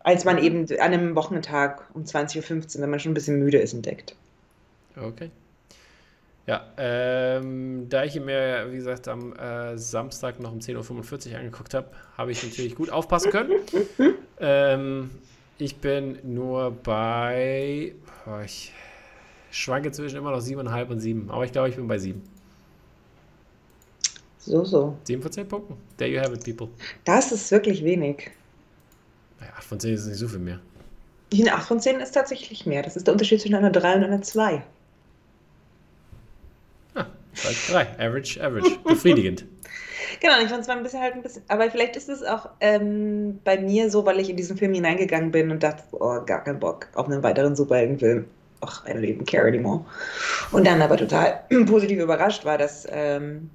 als man eben an einem Wochentag um 20.15 Uhr, wenn man schon ein bisschen müde ist, entdeckt. Okay. Ja, ähm, da ich mir, wie gesagt, am äh, Samstag noch um 10.45 Uhr angeguckt habe, habe ich natürlich gut aufpassen können. ähm, ich bin nur bei. Oh, ich schwanke zwischen immer noch 7,5 und 7. Aber ich glaube, ich bin bei 7. So, so. 7 von 10 Punkten. There you have it, people. Das ist wirklich wenig. Naja, 8 von 10 ist nicht so viel mehr. Die 8 von 10 ist tatsächlich mehr. Das ist der Unterschied zwischen einer 3 und einer 2. Ah, 3. Average, average. Befriedigend. Genau, ich fand es mal ein bisschen halt ein bisschen, aber vielleicht ist es auch ähm, bei mir so, weil ich in diesen Film hineingegangen bin und dachte, oh, gar keinen Bock auf einen weiteren Superheldenfilm. Ach, I don't even care anymore. Und dann aber total positiv überrascht war, dass ähm,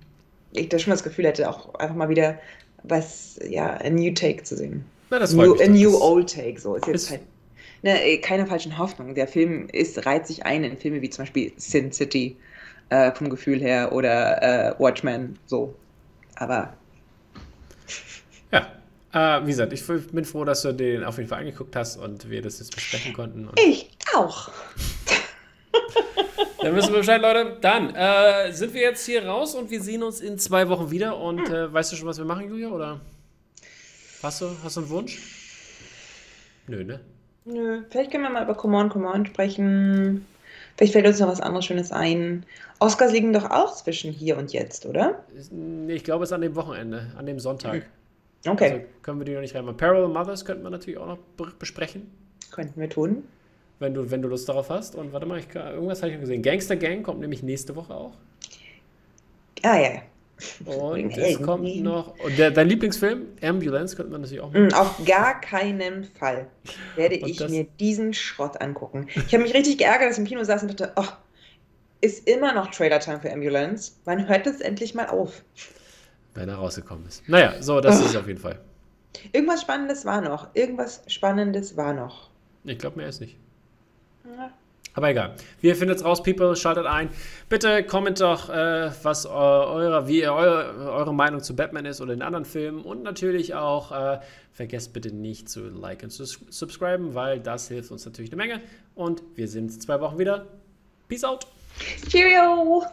ich da schon das Gefühl hätte, auch einfach mal wieder was, ja, ein New Take zu sehen. Na, das new, a New Old Take, so. Ist jetzt halt, ne, äh, keine falschen Hoffnungen. Der Film ist, reiht sich ein in Filme wie zum Beispiel Sin City äh, vom Gefühl her oder äh, Watchmen, so. Aber. Ja, äh, wie gesagt, ich bin froh, dass du den auf jeden Fall angeguckt hast und wir das jetzt besprechen konnten. ich auch. Dann wissen wir Bescheid, Leute. Dann äh, sind wir jetzt hier raus und wir sehen uns in zwei Wochen wieder. Und äh, weißt du schon, was wir machen, Julia? Oder hast du, hast du einen Wunsch? Nö, ne? Nö. Vielleicht können wir mal über Come On, Come On sprechen. Vielleicht fällt uns noch was anderes Schönes ein. Oscars liegen doch auch zwischen hier und jetzt, oder? Ich glaube, es ist an dem Wochenende, an dem Sonntag. Hm. Okay. Also können wir die noch nicht reinmachen. Parallel Mothers könnten wir natürlich auch noch besprechen. Könnten wir tun. Wenn du, wenn du Lust darauf hast. Und warte mal, ich, irgendwas habe ich gesehen. Gangster Gang kommt nämlich nächste Woche auch. Ah, ja. Und es kommt noch. Und der, dein Lieblingsfilm, Ambulance, könnte man natürlich auch machen. Mm, auf gar keinen Fall werde ich mir diesen Schrott angucken. Ich habe mich richtig geärgert, dass ich im Kino saß und dachte, oh, ist immer noch Trailer-Time für Ambulance. Wann hört es endlich mal auf? Wenn er rausgekommen ist. Naja, so, das oh. ist es auf jeden Fall. Irgendwas Spannendes war noch. Irgendwas Spannendes war noch. Ich glaube, mehr ist nicht. Aber egal. Wie ihr findet es raus, People, schaltet ein. Bitte komment doch, äh, was eure, wie eure, eure Meinung zu Batman ist oder den anderen Filmen. Und natürlich auch, äh, vergesst bitte nicht zu liken und zu subscriben, weil das hilft uns natürlich eine Menge. Und wir sehen uns in zwei Wochen wieder. Peace out. Cheerio!